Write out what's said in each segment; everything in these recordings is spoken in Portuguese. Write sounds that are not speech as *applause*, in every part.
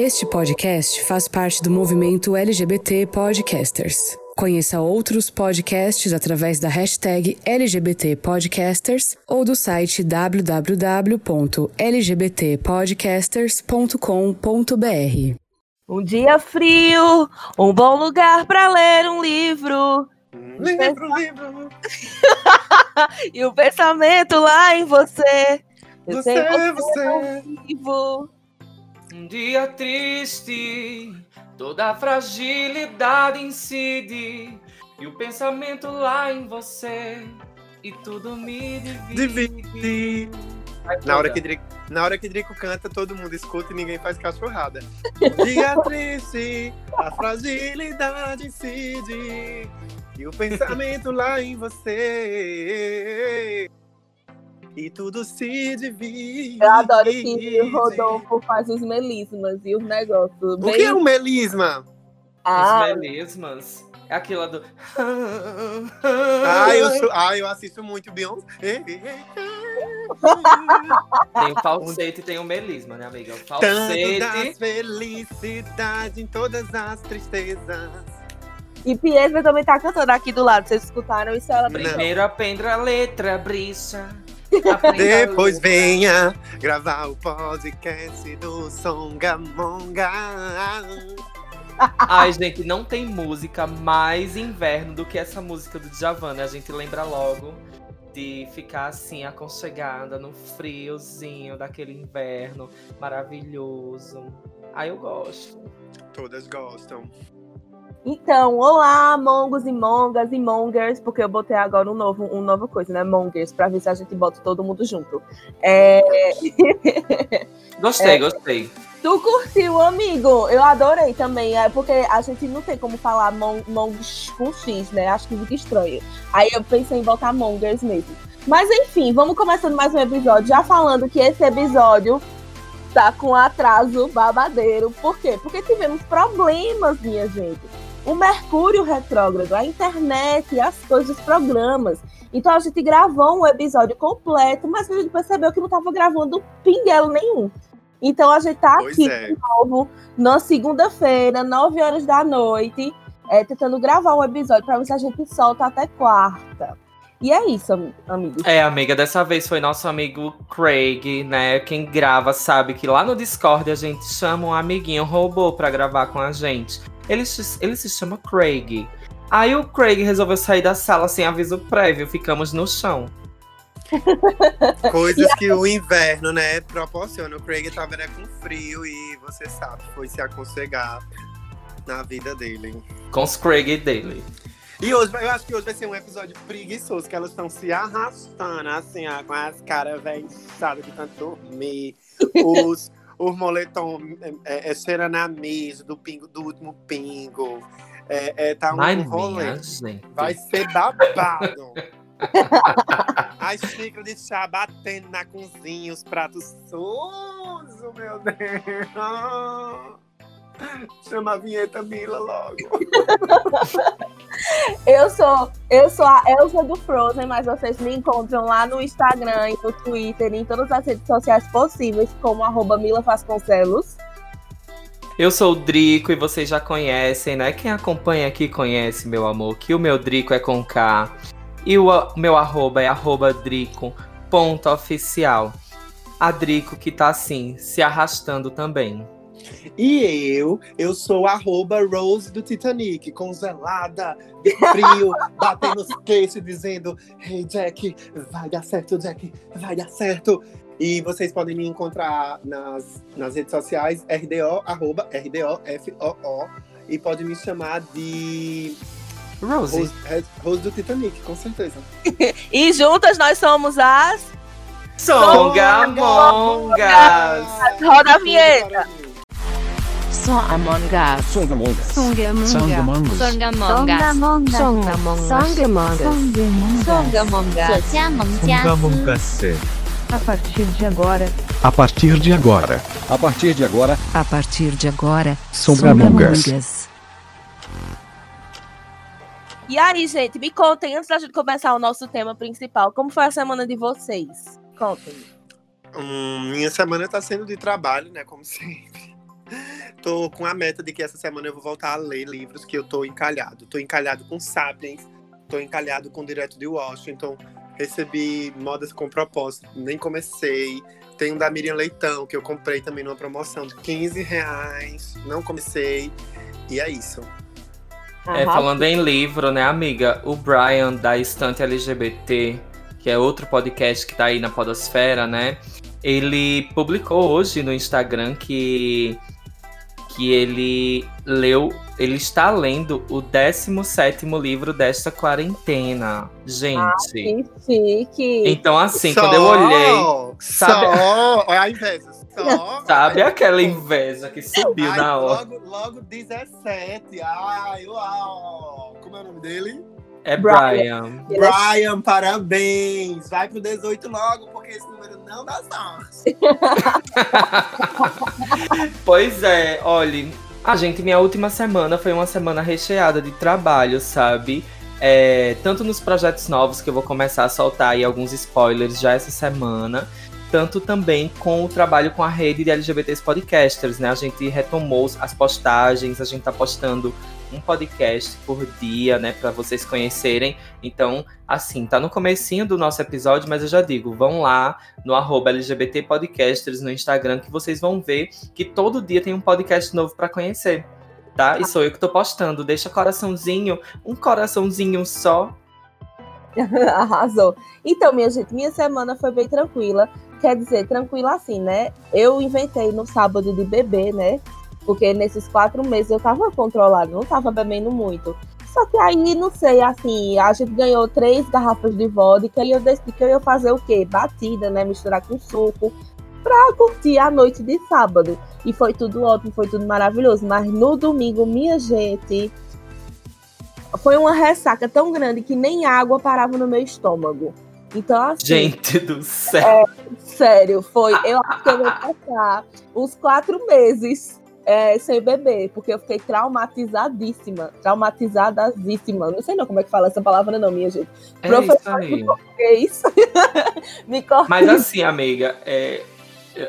Este podcast faz parte do movimento LGBT Podcasters. Conheça outros podcasts através da hashtag LGBT Podcasters ou do site www.lgbtpodcasters.com.br. Um dia frio, um bom lugar para ler um livro. Livro, livro. *laughs* e o pensamento lá em você. Eu Você, sei você. Um dia triste, toda a fragilidade incide, e o pensamento lá em você, e tudo me divide. Divide. Na hora, que Drico, na hora que Drico canta, todo mundo escuta e ninguém faz cachorrada. Dia *laughs* triste, a fragilidade incide. E o pensamento lá em você. E tudo se divide. Eu adoro que o Rodolfo faz os melismas e os negócios. O bem- que é um melisma? Ah, Os melismas. É aquilo do. Ah, eu, sou, ah, eu assisto muito Beyoncé. Tem o falsete e tem o melisma, né, amiga? O Tanto das falsete. felicidades em todas as tristezas. e Pietra também tá cantando aqui do lado. Vocês escutaram isso? Ela. Primeiro aprenda a letra, brixa. Aprenda a Depois venha gravar o podcast do Songamonga. *laughs* Ai, gente, não tem música mais inverno do que essa música do Djavan, né? A gente lembra logo de ficar assim, aconchegada no friozinho daquele inverno maravilhoso. Ai, eu gosto. Todas gostam. Então, olá, mongos e mongas e mongers, porque eu botei agora um novo, um nova coisa, né? Mongers, pra ver se a gente bota todo mundo junto. É, *laughs* Gostei, gostei. Tu curtiu, amigo? Eu adorei também, é porque a gente não tem como falar mon- mongos com X, né? Acho que fica estranho. Aí eu pensei em botar mongers mesmo. Mas enfim, vamos começando mais um episódio, já falando que esse episódio tá com atraso babadeiro. Por quê? Porque tivemos problemas, minha gente. O Mercúrio retrógrado, a internet, as coisas, os programas. Então a gente gravou um episódio completo, mas a gente percebeu que não tava gravando pinguelo nenhum. Então a gente tá Pois aqui é. de novo na segunda-feira, 9 horas da noite, é, tentando gravar um episódio para ver se a gente solta até quarta. E é isso, am- amigos. É, amiga, dessa vez foi nosso amigo Craig, né? Quem grava sabe que lá no Discord a gente chama um amiguinho robô pra gravar com a gente. Ele, se- ele se chama Craig. Aí o Craig resolveu sair da sala sem aviso prévio, ficamos no chão. *laughs* Coisas que o inverno, né, proporciona. O Craig tava né, com frio e você sabe, foi se aconchegar na vida dele. Com os Craig dele. E hoje, eu acho que hoje vai ser um episódio preguiçoso, que elas estão se arrastando, assim, ó, com as caras velhas inchadas de tanto dormir. *laughs* Os, os moletom é, é, cheirando a mesa do, pingo, do último pingo. É, é, tá um Ai, rolê. Vai ser babado. *laughs* As xícaras de chá batendo na cozinha, os pratos sujos, meu Deus. Chama a vinheta Mila logo. *laughs* Eu sou, eu sou a Elsa do Frozen, mas vocês me encontram lá no Instagram e no Twitter e em todas as redes sociais possíveis, como arroba Mila Vasconcelos. Eu sou o Drico e vocês já conhecem, né? Quem acompanha aqui conhece, meu amor, que o meu Drico é com K. E o meu arroba é arroba drico.oficial. A Drico que tá assim, se arrastando também. E eu, eu sou arroba Rose do Titanic, congelada, de frio, *laughs* batendo os queixos, dizendo Hey Jack, vai dar certo, Jack, vai dar certo. E vocês podem me encontrar nas, nas redes sociais, RDO, arroba RDOFOO. E pode me chamar de Rose. Rose, é, Rose do Titanic, com certeza. *laughs* E juntas nós somos as. Songamongas! Roda a vinheta! Songamongas. Songamongas. Songamongas. Songamongas. Songamongas. Songamongas. Songamongas. Songamongas. A partir de agora. A partir de agora. A partir de agora. A partir de agora. Songamongas. E aí, gente, me contem, antes da gente começar o nosso tema principal, como foi a semana de vocês? Contem. Hum, minha semana tá sendo de trabalho, né? Como sempre. Tô com a meta de que essa semana eu vou voltar a ler livros que eu tô encalhado. Tô encalhado com Sapiens, tô encalhado com Direto de Washington, recebi Modas com Propósito, nem comecei. Tem um da Miriam Leitão, que eu comprei também numa promoção de 15 reais, não comecei. E é isso. É, falando em livro, né, amiga? O Brian da Estante LGBT, que é outro podcast que tá aí na Podosfera, né? Ele publicou hoje no Instagram que que ele leu, ele está lendo o 17 livro desta quarentena. Gente. Ah, que chique. Então, assim, quando eu olhei. Sabe, Só, olha a inveja. Só, sabe aquela inveja que subiu Ai, na hora? Logo, logo 17. Ai, uau. Como é o nome dele? É Brian. Brian. É Brian, parabéns. Vai pro 18 logo, porque esse não dá sorte. *laughs* Pois é, olhe, a gente, minha última semana foi uma semana recheada de trabalho, sabe? É, tanto nos projetos novos que eu vou começar a soltar aí alguns spoilers já essa semana, tanto também com o trabalho com a rede de LGBTs podcasters, né? A gente retomou as postagens, a gente tá postando um podcast por dia, né, para vocês conhecerem. Então, assim, tá no comecinho do nosso episódio, mas eu já digo, vão lá no arroba LGBT Podcasters no Instagram que vocês vão ver que todo dia tem um podcast novo para conhecer. Tá? E sou eu que tô postando. Deixa coraçãozinho, um coraçãozinho só. *laughs* Arrasou. Então, minha gente, minha semana foi bem tranquila. Quer dizer, tranquila assim, né? Eu inventei no sábado de beber, né? Porque nesses quatro meses eu tava controlada, não tava bebendo muito. Só que aí, não sei, assim, a gente ganhou três garrafas de vodka e eu decidi que eu ia fazer o quê? Batida, né? Misturar com suco pra curtir a noite de sábado. E foi tudo ótimo, foi tudo maravilhoso. Mas no domingo, minha gente, foi uma ressaca tão grande que nem água parava no meu estômago. Então, assim, Gente do céu. sério, foi. Eu acho que eu vou passar uns quatro meses é, sem beber, porque eu fiquei traumatizadíssima. Traumatizadíssima. Não sei não como é que fala essa palavra, não, minha gente. É Professor de português. *laughs* Me corta. Mas assim, amiga, é,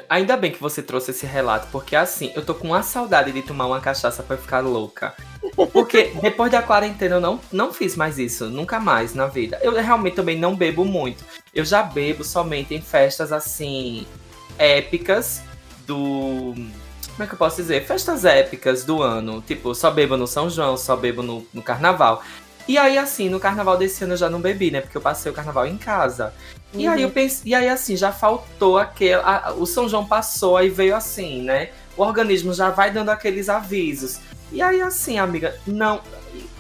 ainda bem que você trouxe esse relato, porque assim, eu tô com uma saudade de tomar uma cachaça pra ficar louca. Porque depois da quarentena eu não, não fiz mais isso, nunca mais na vida. Eu realmente também não bebo muito. Eu já bebo somente em festas assim, épicas do. Como é que eu posso dizer? Festas épicas do ano. Tipo, só bebo no São João, só bebo no, no carnaval. E aí, assim, no carnaval desse ano eu já não bebi, né? Porque eu passei o carnaval em casa. E aí eu pensei, e aí assim, já faltou aquele. a- o São João passou, aí veio assim, né? O organismo já vai dando aqueles avisos. E aí, assim, amiga, não.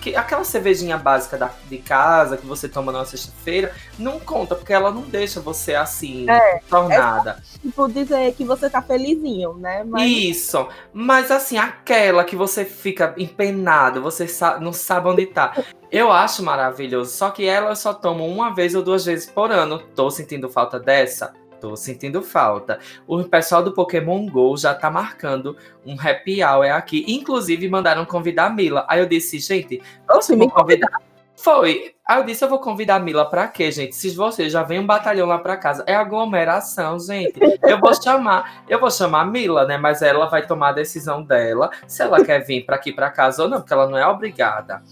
Que- aquela cervejinha básica da, de casa que você toma na sexta-feira, não conta, porque ela não deixa você assim, É, tornada. Tipo, dizer que você tá felizinho, né? Mas Isso. Mas assim, aquela que você fica empenado, você não sabe onde tá. Eu acho maravilhoso. Só que ela eu só tomo uma vez ou duas vezes por ano. Tô sentindo falta dessa? Tô sentindo falta. O pessoal do Pokémon GO já tá marcando um happy hour aqui. Inclusive, mandaram convidar a Mila. Aí eu disse, gente, eu me convidar. Foi. Aí eu disse, eu vou convidar a Mila pra quê, gente? Se você já vem um batalhão lá pra casa, é aglomeração, gente. Eu vou chamar, eu vou chamar a Mila, né? Mas ela vai tomar a decisão dela, se ela quer vir pra aqui pra casa ou não, porque ela não é obrigada.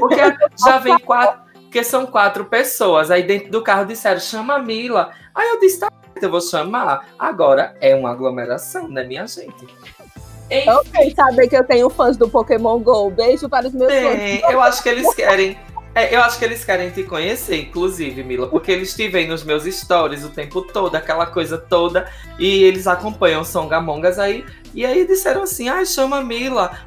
Porque já vem quatro, porque são quatro pessoas. Aí dentro do carro disseram, chama a Mila. Aí eu disse, tá, eu vou chamar. Agora é uma aglomeração, né, minha gente? Enfim, eu sei saber que eu tenho fãs do Pokémon GO. Beijo para os meus fãs. eu acho que eles querem. é, eu acho que eles querem te conhecer, inclusive, Mila, porque eles te veem nos meus stories o tempo todo, aquela coisa toda, e eles acompanham Songamongas aí, e aí disseram assim: ai, chama a Mila.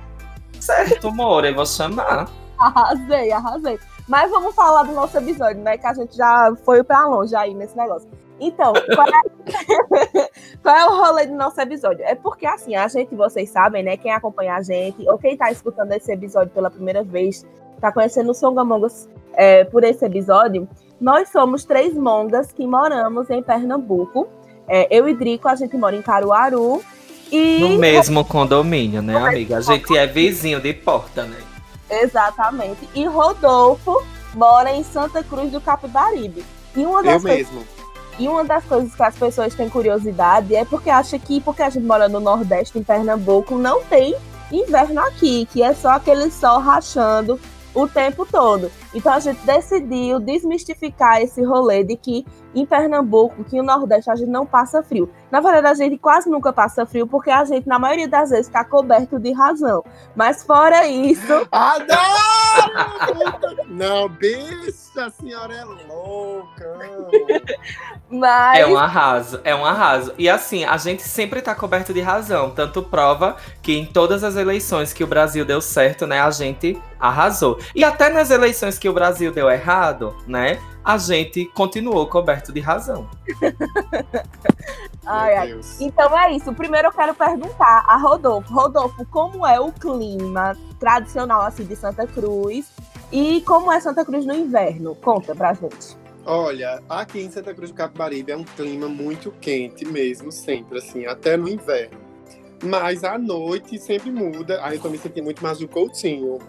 Certo, amor, eu vou chamar. Arrasei, arrasei. Mas vamos falar do nosso episódio, né? Que a gente já foi pra longe aí nesse negócio. Então, qual é, *laughs* qual é o rolê do nosso episódio? É porque, assim, a gente, vocês sabem, né? Quem acompanha a gente, ou quem tá escutando esse episódio pela primeira vez, tá conhecendo o Songamongas é, por esse episódio, nós somos três mongas que moramos em Pernambuco. É, eu e Drico, a gente mora em Caruaru. E No mesmo condomínio, né, amiga? A gente é vizinho de porta, né? Exatamente. E Rodolfo mora em Santa Cruz do Capibaribe. E uma Eu das coisas mesmo. E uma das coisas que as pessoas têm curiosidade é porque acha que, porque a gente mora no Nordeste, em Pernambuco, não tem inverno aqui, que é só aquele sol rachando o tempo todo. Então a gente decidiu desmistificar esse rolê de que em Pernambuco, que o Nordeste, a gente não passa frio. Na verdade, a gente quase nunca passa frio, porque a gente, na maioria das vezes, está coberto de razão. Mas fora isso. *laughs* Adoro! Não, bicha, a senhora é louca. Mas... É um arraso, é um arraso. E assim, a gente sempre tá coberto de razão. Tanto prova que em todas as eleições que o Brasil deu certo, né, a gente arrasou. E até nas eleições que o Brasil deu errado, né, a gente continuou coberto de razão. Ai, ai. Então é isso. Primeiro eu quero perguntar a Rodolfo. Rodolfo, como é o clima tradicional assim de Santa Cruz? E como é Santa Cruz no inverno? Conta pra gente. Olha, aqui em Santa Cruz do Capibaribe é um clima muito quente mesmo, sempre, assim, até no inverno. Mas à noite sempre muda. Aí eu tô me sentindo muito mais do Coutinho.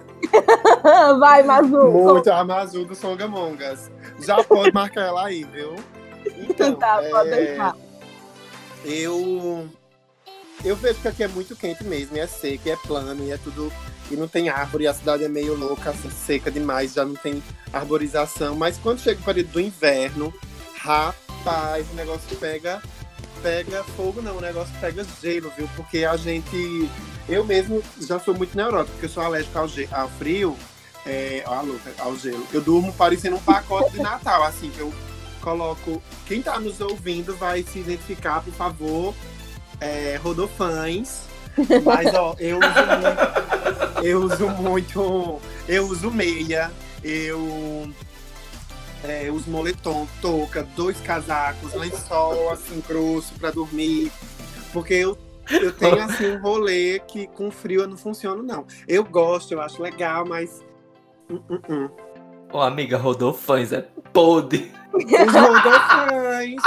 *laughs* Vai, Mazu. Muito a Mazu do Songamongas. Já pode marcar ela aí, viu? Então, Tá, pode é, deixar. eu eu vejo que aqui é muito quente mesmo, e é seco, e é plano, e é tudo. E não tem árvore, e a cidade é meio louca, assim, seca demais, já não tem arborização. Mas quando chega o período do inverno, rapaz, o negócio pega. Pega fogo, não, o negócio pega gelo, viu? Porque a gente. Eu mesmo já sou muito neurótico, porque eu sou alérgico ao, ao frio, é, ao, ao gelo. Eu durmo parecendo um pacote de Natal, assim, que eu coloco. Quem tá nos ouvindo vai se identificar, por favor é, Rodofãs. Mas, ó, eu uso muito. Eu uso muito. Eu uso meia. Eu. É, uso moletom, touca, dois casacos, lençol, assim, grosso pra dormir. Porque eu, eu tenho, assim, um rolê que com frio eu não funciono, não. Eu gosto, eu acho legal, mas. hum, hum, hum. Ô, amiga, Rodolfãs é podre. Os Rodofãs!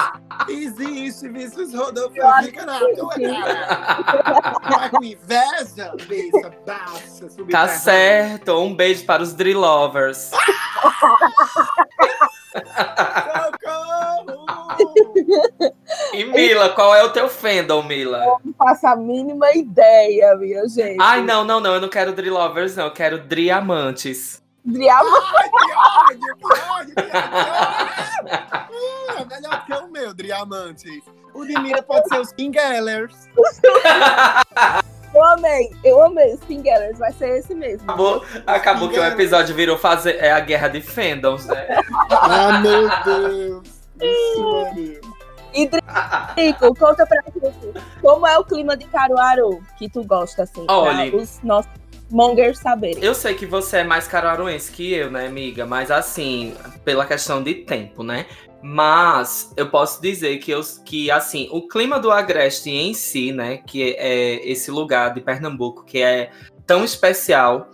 Existe, visto os Rodofãs, fica na tua cara! Tá com inveja, bicha baixa, Tá subterrânea. certo. Um beijo para os Drill Lovers. *laughs* E Mila, qual é o teu fandom, Mila? Não faço a mínima ideia, minha gente. Ai, não, não, não. Eu não quero Drill Lovers, não. Eu quero Driamantes. Diabo, Ai, que ódio, que ódio, que ódio! Hum, é melhor que o meu, Diamantes. O de Mira pode ser os Kingellers. eu amei. Eu amei. Os Fingerers vai ser esse mesmo. Acabou, acabou que o episódio virou fazer, é a guerra de fandoms, né? Ah, meu Deus! E Drico, conta pra gente. Como é o clima de Caruaru que tu gosta, assim? pra Olha. os nossos mongers saberem. Eu sei que você é mais caruaruense que eu, né, amiga? Mas assim, pela questão de tempo, né? Mas eu posso dizer que, eu, que assim, o clima do Agreste em si, né? Que é esse lugar de Pernambuco que é tão especial.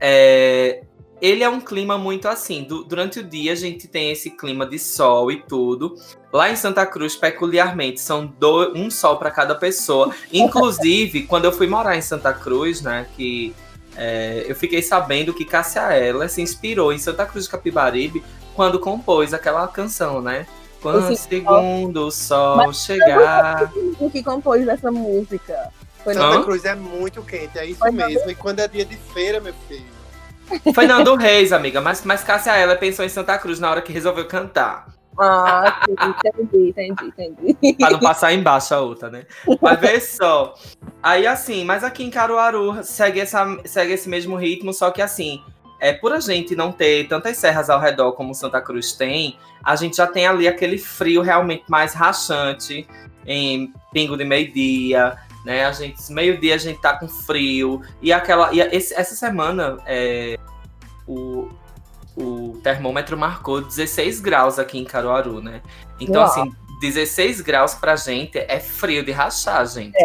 é, ele é um clima muito assim. du- durante o dia a gente tem esse clima de sol e tudo. Lá em Santa Cruz, peculiarmente, são um sol para cada pessoa. *laughs* Inclusive, quando eu fui morar em Santa Cruz, né? Que é, eu fiquei sabendo que Cássia Eller se inspirou em Santa Cruz de Capibaribe quando compôs aquela canção, né? Quando Esse segundo o sol Mas- chegar. O que compôs essa música? Foi? Santa Cruz é muito quente, é isso Foi mesmo. E quando é dia de feira, meu filho. Foi Nando Reis, amiga, mas, mas Cássia Eller pensou em Santa Cruz na hora que resolveu cantar. Ah, entendi, entendi, entendi. Pra não passar embaixo a outra, né? Mas vê só. Aí assim, mas aqui em Caruaru segue, essa, segue esse mesmo ritmo, só que assim, é por a gente não ter tantas serras ao redor como Santa Cruz tem, a gente já tem ali aquele frio realmente mais rachante em pingo de meio-dia, né? A gente, meio-dia a gente tá com frio. E aquela. E esse- essa semana é, o, o termômetro marcou 16 graus aqui em Caruaru, né? Então, Uau. assim, 16 graus pra gente é frio de rachar, gente.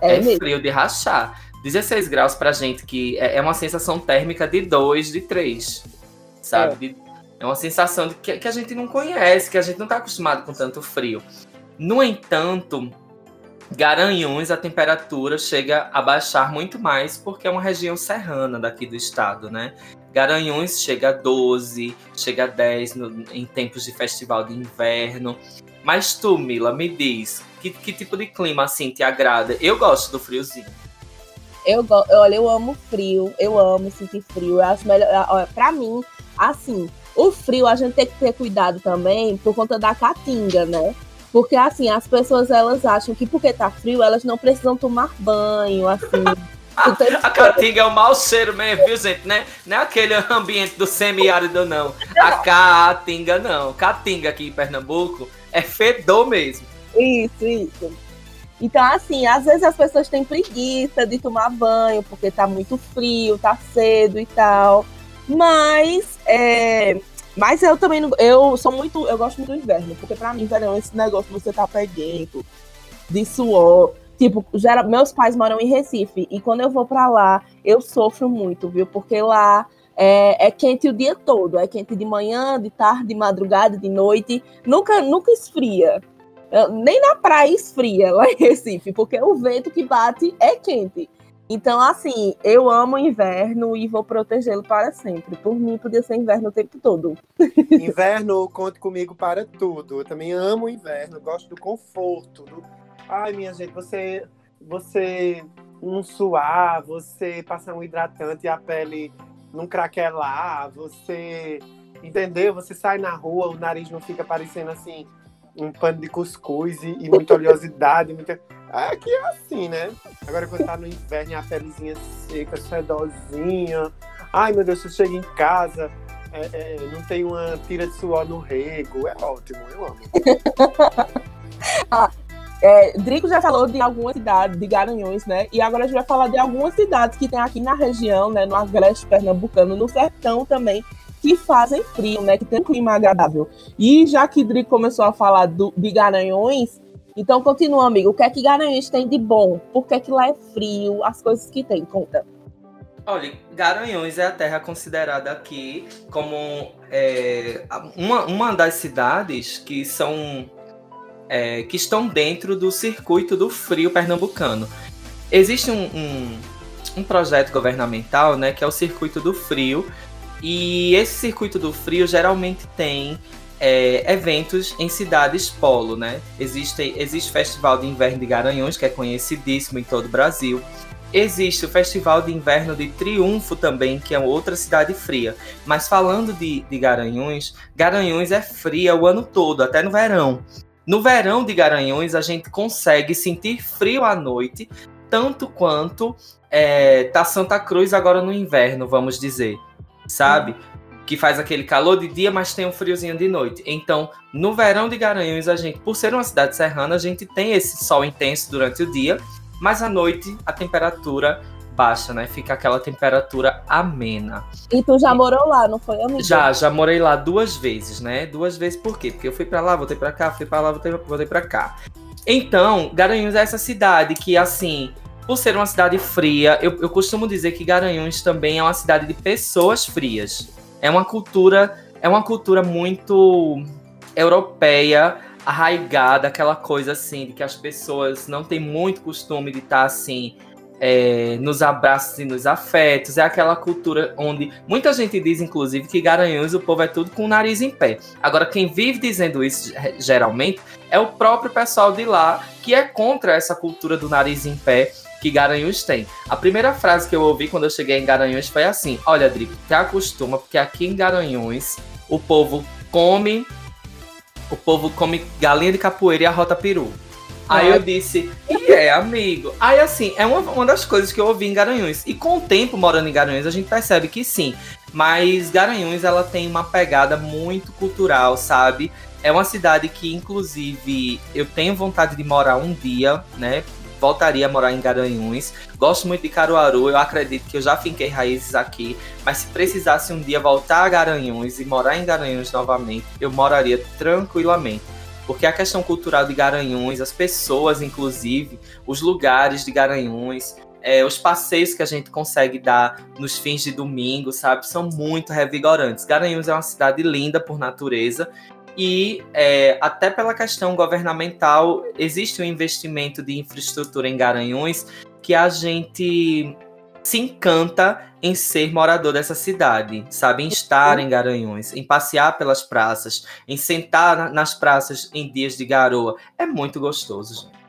É, É, mesmo. frio de rachar. 16 graus pra gente, que é é uma sensação térmica de 2, de 3. Sabe? De- É. uma sensação de que, que a gente não conhece, que a gente não tá acostumado com tanto frio. No entanto, Garanhuns, a temperatura chega a baixar muito mais, porque é uma região serrana daqui do estado, né? Garanhuns chega a 12, chega a 10 no, em tempos de festival de inverno. Mas tu, Mila, me diz, que, que tipo de clima assim te agrada? Eu gosto do friozinho. Eu, olha, eu amo frio, eu amo sentir frio. Eu acho melhor. Pra mim, assim, o frio a gente tem que ter cuidado também por conta da caatinga, né? Porque assim, as pessoas elas acham que porque tá frio, elas não precisam tomar banho, assim. *laughs* o tempo A caatinga é o mau cheiro mesmo, viu, gente? Né? Não é aquele ambiente do semiárido, não. A caatinga, não. Caatinga aqui em Pernambuco é fedor mesmo. Isso, isso. Então, assim, às vezes as pessoas têm preguiça de tomar banho, porque tá muito frio, tá cedo e tal. Mas, é, mas eu também não, eu sou muito, eu gosto muito do inverno, porque pra mim, verão, esse negócio de você tá perdendo, de suor. Tipo, gera, meus pais moram em Recife, e quando eu vou pra lá, eu sofro muito, viu? Porque lá é, é quente o dia todo. É quente de manhã, de tarde, de madrugada, de noite. Nunca, nunca esfria. Eu- nem na praia esfria lá em Recife, porque o vento que bate é quente. Então, assim, eu amo o inverno e vou protegê-lo para sempre. Por mim, podia ser inverno o tempo todo. *laughs* Inverno, conte comigo para tudo. Eu também amo inverno, gosto do conforto. do- Ai, minha gente, você, você não suar, você passar um hidratante e a pele não craquelar, você. Entendeu? Você sai na rua, o nariz não fica parecendo assim um pano de cuscuz e, e muita oleosidade. Muita... Aqui é assim, né? Agora quando tá no inverno a pelezinha seca, sedosinha. Ai, meu Deus, você chega em casa, é, é, não tem uma tira de suor no rego. É ótimo, eu amo. *laughs* É, Drico já falou de algumas cidades, de Garanhuns, né? E agora a gente vai falar de algumas cidades que tem aqui na região, né? No agreste pernambucano, no sertão também, que fazem frio, né? Que tem um clima agradável. E já que Drico começou a falar do, de Garanhuns, então continua, amigo. O que é que Garanhuns tem de bom? Por que, é que lá é frio? As coisas que tem, conta. Olha, Garanhuns é a terra considerada aqui como é, uma, uma das cidades que são é, que estão dentro do circuito do frio pernambucano. Existe um, um, um projeto governamental, né, que é o circuito do frio, e esse circuito do frio geralmente tem é, eventos em cidades polo, né? Existe, existe o Festival de Inverno de Garanhuns, que é conhecidíssimo em todo o Brasil. Existe o Festival de Inverno de Triunfo também, que é outra cidade fria. Mas falando de, de Garanhuns, Garanhuns é fria o ano todo, até no verão. No verão de Garanhuns, a gente consegue sentir frio à noite, tanto quanto é, tá Santa Cruz agora no inverno, vamos dizer. Sabe? Que faz aquele calor de dia, mas tem um friozinho de noite. Então, no verão de Garanhuns, a gente, por ser uma cidade serrana, a gente tem esse sol intenso durante o dia, mas à noite a temperatura baixa, né? Fica aquela temperatura amena. E tu já morou lá, não foi, amigo? Já, já morei lá duas vezes, né? Duas vezes por quê? Porque eu fui pra lá, voltei pra cá, fui pra lá, voltei, voltei pra cá. Então, Garanhuns é essa cidade que, assim, por ser uma cidade fria, eu, eu costumo dizer que Garanhuns também é uma cidade de pessoas frias. É uma cultura, é uma cultura muito europeia, arraigada, aquela coisa assim, de que as pessoas não têm muito costume de estar assim, é, nos abraços e nos afetos. É aquela cultura onde muita gente diz, inclusive, que Garanhuns o povo é tudo com o nariz em pé. Agora, quem vive dizendo isso geralmente é o próprio pessoal de lá que é contra essa cultura do nariz em pé que Garanhuns tem. A primeira frase que eu ouvi quando eu cheguei em Garanhuns foi assim: Olha, Drico, te acostuma, porque aqui em Garanhuns o povo come. O povo come galinha de capoeira e arrota peru. Aí eu disse, e é, amigo. Aí, assim, é uma, uma das coisas que eu ouvi em Garanhuns. E com o tempo morando em Garanhuns, a gente percebe que sim. Mas Garanhuns, ela tem uma pegada muito cultural, sabe? É uma cidade que, inclusive, eu tenho vontade de morar um dia, né? Voltaria a morar em Garanhuns. Gosto muito de Caruaru, eu acredito que eu já finquei raízes aqui. Mas se precisasse um dia voltar a Garanhuns e morar em Garanhuns novamente, eu moraria tranquilamente porque a questão cultural de Garanhuns, as pessoas, inclusive, os lugares de Garanhuns, é, os passeios que a gente consegue dar nos fins de domingo, sabe, são muito revigorantes. Garanhuns é uma cidade linda por natureza e é, até pela questão governamental existe um investimento de infraestrutura em Garanhuns que a gente se encanta em ser morador dessa cidade, sabe? Em estar em Garanhuns, em passear pelas praças, em sentar na- nas praças em dias de garoa. É muito gostoso, gente.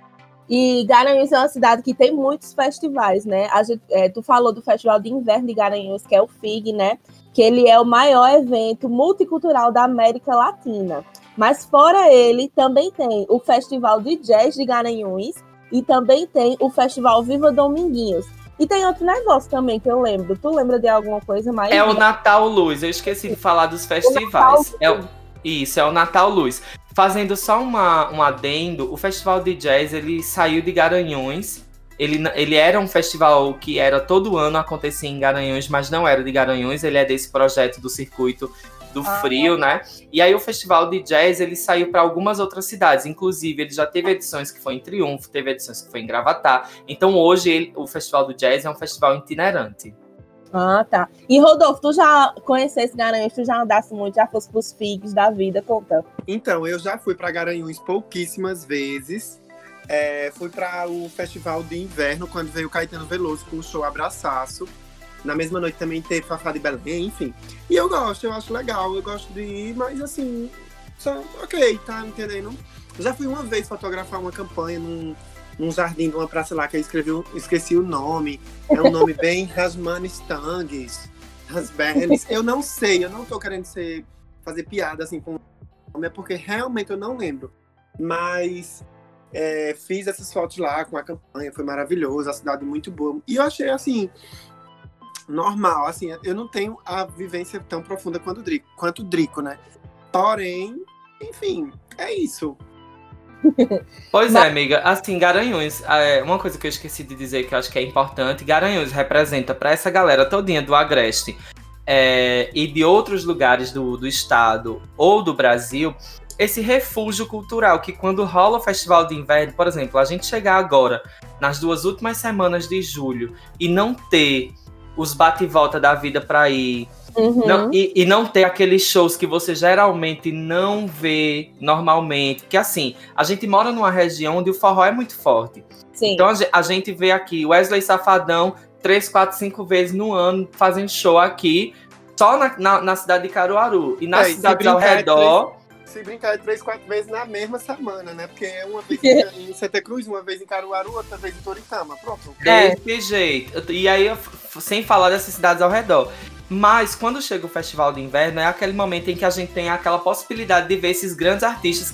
E Garanhuns é uma cidade que tem muitos festivais, né? A gente, é, tu falou do Festival de Inverno de Garanhuns, que é o FIG, né? Que ele é o maior evento multicultural da América Latina. Mas fora ele, também tem o Festival de Jazz de Garanhuns e também tem o Festival Viva Dominguinhos. E tem outro negócio também que eu lembro. Tu lembra de alguma coisa mais? É o Natal Luz, eu esqueci de falar dos festivais. É o- isso, é o Natal Luz. Fazendo só uma, um adendo, o Festival de Jazz ele saiu de Garanhuns. Ele, ele era um festival que era todo ano acontecia em Garanhuns, mas não era de Garanhuns. Ele é desse projeto do circuito do Ah. frio, né? E aí o Festival de Jazz ele saiu para algumas outras cidades. Inclusive, ele já teve edições que foi em Triunfo, teve edições que foi em Gravatá. Então hoje ele- o Festival do Jazz é um festival itinerante. Ah, tá. E Rodolfo, tu já conhecesse Garanhuns, tu já andasse muito, já fosse pros FIGs da vida, conta. Então, eu já fui para Garanhuns pouquíssimas vezes. É, fui para o festival de inverno, quando veio Caetano Veloso com o show Abraçaço. Na mesma noite também teve Fafá de Belém, enfim. E eu gosto, eu acho legal, eu gosto de ir, mas assim, só, ok, tá entendendo? Já fui uma vez fotografar uma campanha num, num jardim de uma praça lá que eu escrevi, o- esqueci o nome. É um nome bem *laughs* Rasmanistangues, Rasbernes. Eu não sei, eu não tô querendo ser, fazer piada assim com o nome, é porque realmente eu não lembro. Mas é, fiz essas fotos lá com a campanha, foi maravilhoso, a cidade muito boa. E eu achei assim, normal, assim, eu não tenho a vivência tão profunda quanto o Drico, quanto o Drico né? Porém, enfim, é isso. Pois Mas- é, amiga. Assim, Garanhuns, é, uma coisa que eu esqueci de dizer que eu acho que é importante, Garanhuns representa para essa galera todinha do Agreste é, e de outros lugares do, do estado ou do Brasil, esse refúgio cultural que quando rola o Festival de Inverno, por exemplo, a gente chegar agora, nas duas últimas semanas de julho, e não ter os bate e volta da vida para ir, Uhum. não, e, e não ter aqueles shows que você geralmente não vê normalmente. Que assim, a gente mora numa região onde o forró é muito forte. Sim. Então a ge- a gente vê aqui Wesley Safadão três, quatro, cinco vezes no ano fazendo show aqui, só na, na, na cidade de Caruaru. E nas É, ao é redor. Se brincar é três, quatro vezes na mesma semana, né? Porque é uma vez em *laughs* Santa Cruz, uma vez em Caruaru, outra vez em Toritama. Pronto. É. Desse jeito. E aí, sem falar dessas cidades ao redor. Mas quando chega o festival de inverno, é aquele momento em que a gente tem aquela possibilidade de ver esses grandes artistas.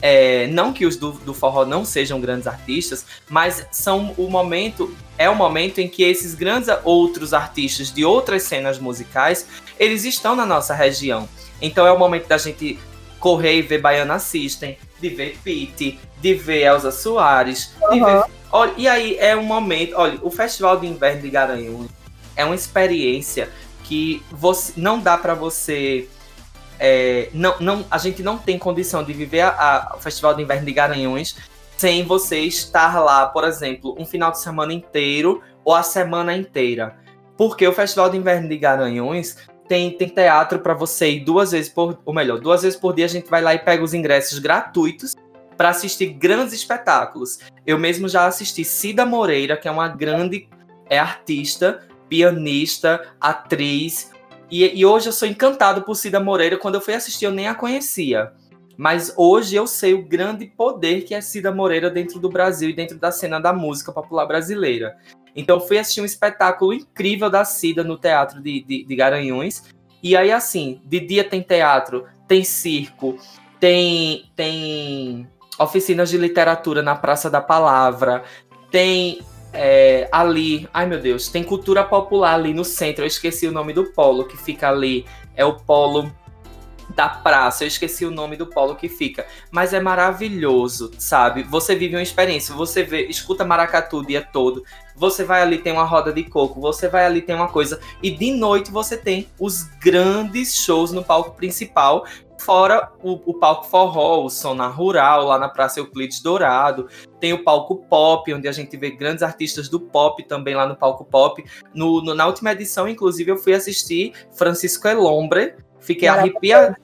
É, não que os do, do forró não sejam grandes artistas, mas são o momento. É o momento em que esses grandes outros artistas de outras cenas musicais, eles estão na nossa região. Então é o momento da gente correr e ver Baiana System, de ver Pete, de ver Elza Soares, de Aham. ver Olha, e aí é um momento. Olha, o Festival de Inverno de Garanhuns é uma experiência que você não dá pra você. é, não, não, a gente não tem condição de viver a- a- o Festival de Inverno de Garanhuns sem você estar lá, por exemplo, um final de semana inteiro ou a semana inteira. Porque o Festival de Inverno de Garanhuns tem, tem teatro pra você ir duas vezes por. Ou melhor, duas vezes por dia a gente vai lá e pega os ingressos gratuitos para assistir grandes espetáculos. Eu mesmo já assisti Cida Moreira, que é uma grande é, artista, pianista, atriz. E, e hoje eu sou encantado por Cida Moreira. Quando eu fui assistir, eu nem a conhecia. Mas hoje eu sei o grande poder que é Cida Moreira dentro do Brasil e dentro da cena da música popular brasileira. Então fui assistir um espetáculo incrível da Cida no Teatro de, de, de Garanhuns. E aí, assim, de dia tem teatro, tem circo, tem, tem oficinas de literatura na Praça da Palavra, tem é, ali, ai meu Deus, tem cultura popular ali no centro. Eu esqueci o nome do polo que fica ali. É o polo da praça. Eu esqueci o nome do polo que fica. Mas é maravilhoso, sabe? Você vive uma experiência. Você vê, escuta maracatu o dia todo. Você vai ali, tem uma roda de coco. Você vai ali, tem uma coisa. E de noite você tem os grandes shows no palco principal. Fora o, o palco forró, o Sonar Rural, lá na Praça Euclides Dourado. Tem o palco pop, onde a gente vê grandes artistas do pop também lá no palco pop. No, no- na última edição, inclusive, eu fui assistir Francisco Elombre. Fiquei arrepiado.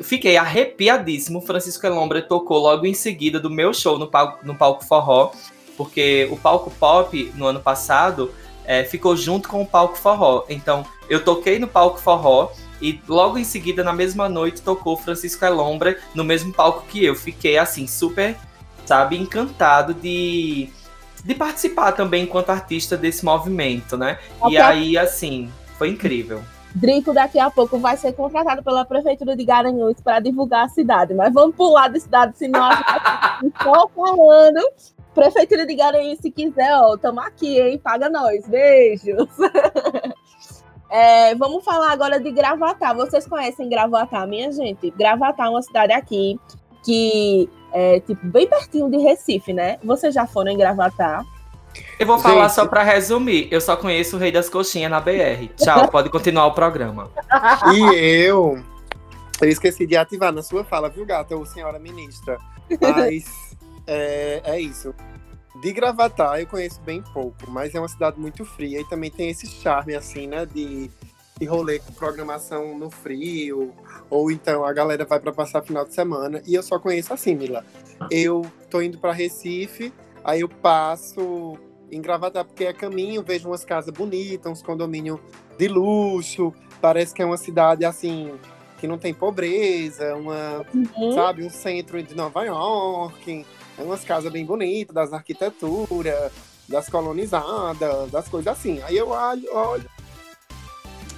Fiquei arrepiadíssimo. Francisco Elombre tocou logo em seguida do meu show no palco, no palco forró. Porque o palco pop, no ano passado, é, ficou junto com o palco forró. Então, eu toquei no palco forró e logo em seguida, na mesma noite, tocou Francisco Elombra no mesmo palco que eu. Fiquei assim, super, sabe, encantado de, de participar também enquanto artista desse movimento, né? E aí, assim, foi incrível. Drico daqui a pouco vai ser contratado pela Prefeitura de Garanhuns para divulgar a cidade. Mas vamos pular de cidade, senão a gente só falando. Prefeitura de Garanhuns, se quiser, ó, tamo aqui, hein? Paga nós. Beijos. *laughs* É, vamos falar agora de Gravatá. Vocês conhecem Gravatá, minha gente? Gravatá é uma cidade aqui que é, tipo, bem pertinho de Recife, né? Vocês já foram em Gravatá? Eu vou falar Gente. só pra resumir. Eu só conheço o Rei das Coxinhas na BR. Tchau, *laughs* pode continuar o programa. E eu. Eu esqueci de ativar na sua fala, viu, gata, ou senhora ministra? Mas *laughs* é, é isso. De Gravatar eu conheço bem pouco, mas é uma cidade muito fria e também tem esse charme, assim, né, de, de rolê com programação no frio, ou então a galera vai para passar final de semana. E eu só conheço assim, Mila. Eu tô indo para Recife, aí eu passo em Gravatar porque é caminho, vejo umas casas bonitas, uns condomínios de luxo, parece que é uma cidade assim que não tem pobreza, uma, Uhum. sabe, um centro de Nova York, é umas casas bem bonitas, das arquiteturas, das colonizadas, das coisas assim. Aí eu olho, olho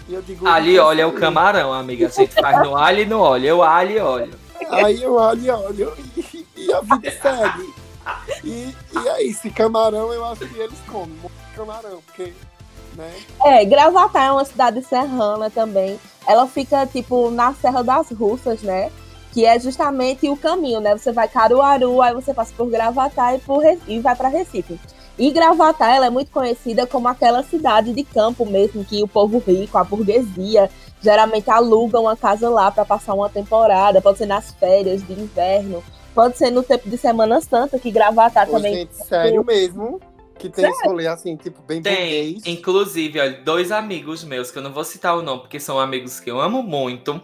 e eu digo. Ali olha é o camarão, amiga. A gente faz no alho e no óleo. Eu alho e óleo. Aí eu olho e olho e, *laughs* e a vida segue. E, e é isso, e camarão eu acho que eles comem muito camarão, porque, né? É, Gravatá é uma cidade serrana também. Ela fica, tipo, na Serra das Russas, né? Que é justamente o caminho, né? Você vai Caruaru, aí você passa por Gravatá e, por e vai para Recife. E Gravatá, ela é muito conhecida como aquela cidade de campo mesmo, que o povo rico, a burguesia, geralmente aluga uma casa lá para passar uma temporada. Pode ser nas férias de inverno, pode ser no tempo de Semana Santa, que Gravatá Ô, também gente, sério mesmo, que tem esse rolê assim, tipo, bem Tem, burguês. inclusive, olha, dois amigos meus, que eu não vou citar o nome, porque são amigos que eu amo muito.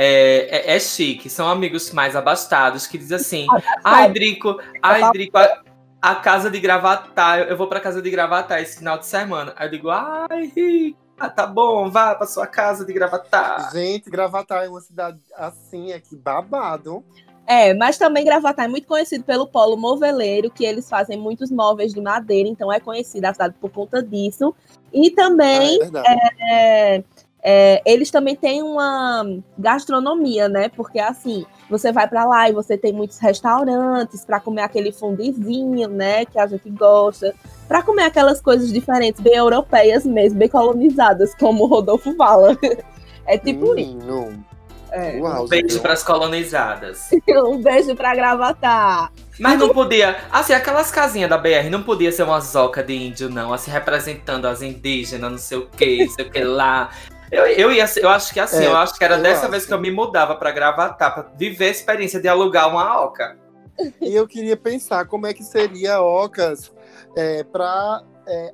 É, é, é chique, são amigos mais abastados, que dizem assim: *laughs* Ai, Drico, ai, Drico, a, a casa de Gravatá, eu, eu vou pra casa de Gravatá esse final de semana. Aí eu digo: Ai, Rica, tá bom, vá pra sua casa de Gravatá. Gente, Gravatar é uma cidade assim, é que babado. É, mas também Gravatá é muito conhecido pelo polo moveleiro, que eles fazem muitos móveis de madeira, então é conhecida a cidade por conta disso. E Ah, é também verdade. é, é, eles também têm uma gastronomia, né? Porque assim, você vai pra lá e você tem muitos restaurantes para comer aquele fundizinho, né? Que a gente gosta, para comer aquelas coisas diferentes, bem europeias mesmo, bem colonizadas, como o Rodolfo fala. *laughs* É tipo isso. Menino. É. Uau, Um beijo gente. pras colonizadas. *laughs* Um beijo pra Gravatar. Mas não podia. Assim, aquelas casinhas da BR não podia ser uma zoca de índio, não. Assim, representando as indígenas, não sei o que, não sei o que lá. Eu, eu, ia, eu acho que assim, É, eu acho que era dessa acho. vez que eu me mudava pra Gravatar, pra viver a experiência de alugar uma oca. E eu queria pensar como é que seria Ocas é, pra, é,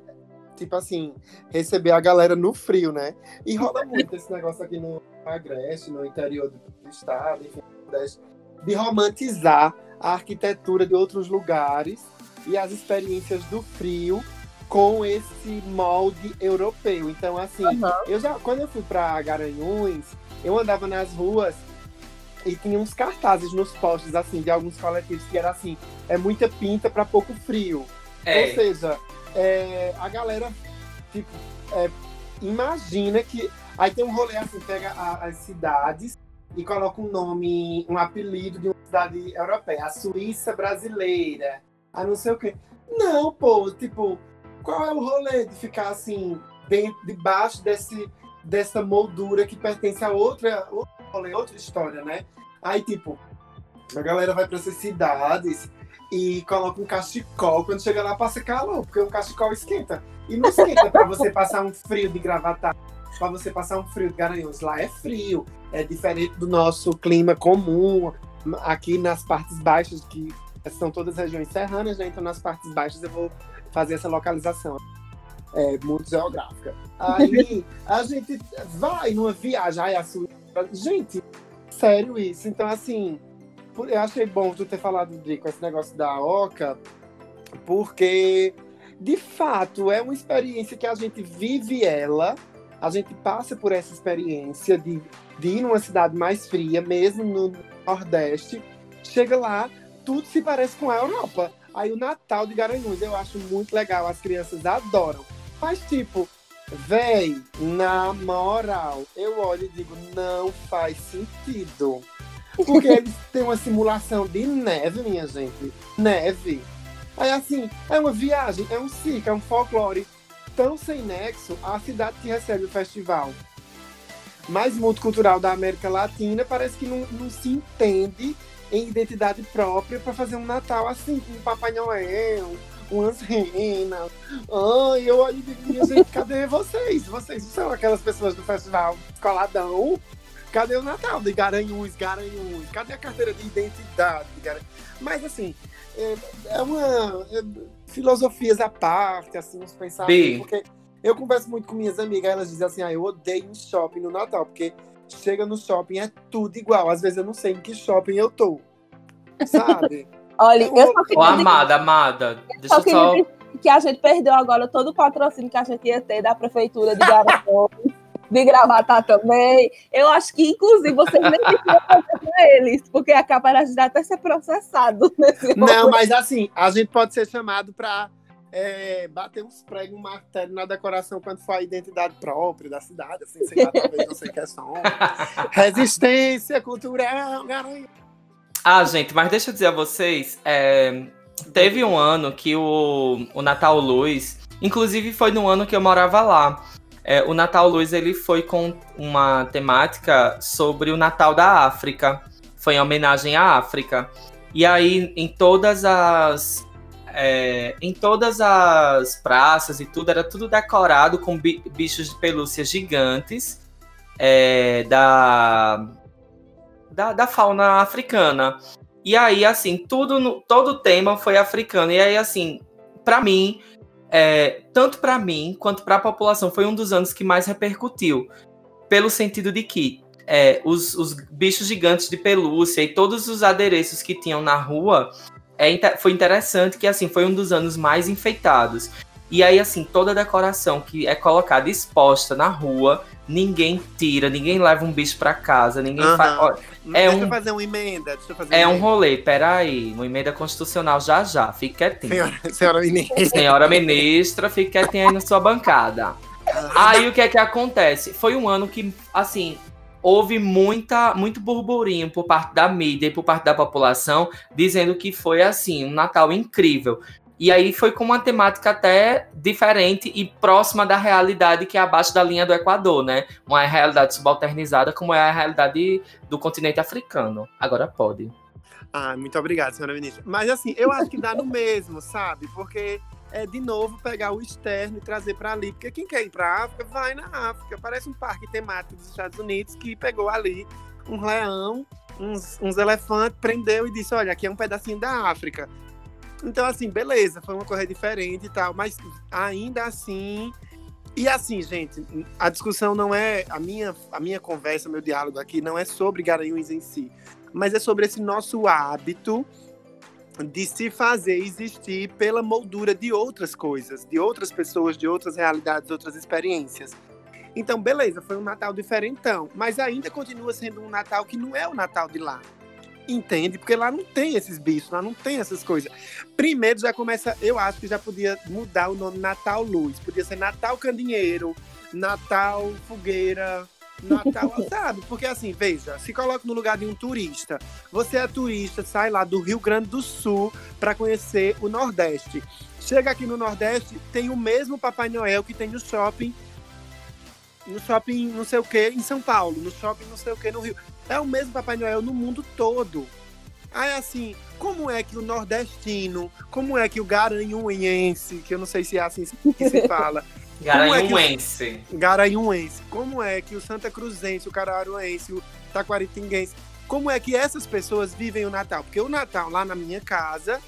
tipo assim, receber a galera no frio, né? E rola muito esse negócio aqui no Agreste, no interior do, do estado, enfim, de romantizar a arquitetura de outros lugares e as experiências do frio com esse molde europeu. Então, assim, Aham. eu já, quando eu fui para Garanhuns, eu andava nas ruas e tinha uns cartazes nos postes, assim, de alguns coletivos que era assim, é muita pinta para pouco frio. Ou É, seja, é, a galera, tipo, é, imagina que. Aí tem um rolê assim, pega a- as cidades e coloca um nome, um apelido de uma cidade europeia, a Suíça brasileira, a não sei o quê. Não, pô, tipo, qual é o rolê de ficar assim, dentro, debaixo desse, dessa moldura que pertence a outra, rolê, outra história, né? Aí, tipo, a galera vai para essas cidades e coloca um cachecol. Quando chega lá, passa calor, porque um cachecol esquenta. E não esquenta para você passar um frio de gravatar, para você passar um frio de Garanhuns. Lá é frio, é diferente do nosso clima comum. Aqui nas partes baixas, que são todas regiões serranas, né? Então nas partes baixas eu vou fazer essa localização. É muito geográfica. Aí *laughs* a gente vai numa viagem, ai, a Suíça. Gente, sério isso. Então, assim, eu achei bom tu ter falado, Drico, esse negócio da Oca, porque de fato, é uma experiência que a gente vive ela, a gente passa por essa experiência de, de ir numa cidade mais fria, mesmo no Nordeste, chega lá, tudo se parece com a Europa. Aí o Natal de Garanhuns eu acho muito legal, as crianças adoram. Mas, tipo, véi, na moral, eu olho e digo, não faz sentido. Porque *laughs* eles têm uma simulação de neve, minha gente. Neve. Aí, assim, é uma viagem, é um circo, é um folclore tão sem nexo a cidade que recebe o festival mais multicultural da América Latina parece que não, não se entende em identidade própria para fazer um Natal assim, com um Papai Noel, umas renas. Ai, eu olho e digo, gente, cadê vocês? Vocês são aquelas pessoas do festival Coladão? Cadê o Natal de Garanhuns, Garanhuns? Cadê a carteira de identidade? Mas assim, é, é uma é, filosofias à parte, assim, uns pensamentos. Porque eu converso muito com minhas amigas, elas dizem assim, ah, eu odeio um shopping no Natal, porque chega no shopping é tudo igual. Às vezes eu não sei em que shopping eu tô. Sabe? *laughs* Olha, eu, eu só queria. Ô, amada, amada. Deixa eu só. Que a gente perdeu agora todo o patrocínio que a gente ia ter da prefeitura de Garanhuns. de gravatar também. Eu acho que, inclusive, vocês nem *laughs* precisam fazer com eles, porque a capaz de até ser processado. Nesse Não, momento. mas assim, a gente pode ser chamado para é, bater uns pregos, um martelo na decoração quando for a identidade própria da cidade, assim, sei lá, talvez não sei que é som. *laughs* Resistência cultural, garanhão. Ah, gente, mas deixa eu dizer a vocês, é, teve um ano que o, o Natal Luz, inclusive foi no ano que eu morava lá, é, o Natal Luz ele foi com uma temática sobre o Natal da África. Foi em homenagem à África. E aí, em todas as. É, em todas as praças e tudo, era tudo decorado com bichos de pelúcia gigantes é, da, da, da fauna africana. E aí, assim, tudo todo o tema foi africano. E aí, assim, para mim, é, tanto para mim quanto para a população, foi um dos anos que mais repercutiu, pelo sentido de que é, os, os, bichos gigantes de pelúcia e todos os adereços que tinham na rua é, foi interessante que assim foi um dos anos mais enfeitados. E aí, assim, toda a decoração que é colocada exposta na rua, ninguém tira, ninguém leva um bicho para casa, ninguém uhum. faz. É deixa um, eu fazer uma emenda. Deixa eu fazer é um rolê, peraí. Uma emenda constitucional já já. Fique quietinho. Senhora, senhora ministra. Senhora ministra, fique quietinha aí na sua bancada. Aí o que é que acontece? Foi um ano que, assim, houve muita, muito burburinho por parte da mídia e por parte da população, dizendo que foi, assim, um Natal incrível. E aí foi com uma temática até diferente e próxima da realidade que é abaixo da linha do Equador, né? Uma realidade subalternizada como é a realidade do continente africano. Agora pode. Ah, muito obrigado, senhora ministra. Mas assim, eu acho que dá no mesmo, sabe? Porque é de novo pegar o externo e trazer para ali. Porque quem quer ir para África, vai na África. Parece um parque temático dos Estados Unidos que pegou ali um leão, uns, uns elefantes, prendeu e disse: Olha, aqui é um pedacinho da África. Então, assim, beleza, foi uma coisa diferente e tal, mas ainda assim. E assim, gente, a discussão não é. A minha, a minha conversa, meu diálogo aqui não é sobre Garanhuns em si, mas é sobre esse nosso hábito de se fazer existir pela moldura de outras coisas, de outras pessoas, de outras realidades, outras experiências. Então, beleza, foi um Natal diferentão, mas ainda continua sendo um Natal que não é o Natal de lá entende, porque lá não tem esses bichos, lá não tem essas coisas. Primeiro já começa, eu acho que já podia mudar o nome Natal Luz, podia ser Natal Candinheiro, Natal Fogueira, Natal, sabe? Porque assim, veja, se coloca no lugar de um turista. Você é turista, sai lá do Rio Grande do Sul para conhecer o Nordeste. Chega aqui no Nordeste, tem o mesmo Papai Noel que tem no shopping no shopping não sei o que em São Paulo, no shopping não sei o que no Rio. É o mesmo Papai Noel no mundo todo. Aí assim, como é que o nordestino, como é que o garanhuense, que eu não sei se é assim que se *laughs* fala. Garanhuense. É Garanhuense. Como é que o Santa Cruzense, o Cararuense, o Taquaritinguense, como é que essas pessoas vivem o Natal? Porque o Natal lá na minha casa,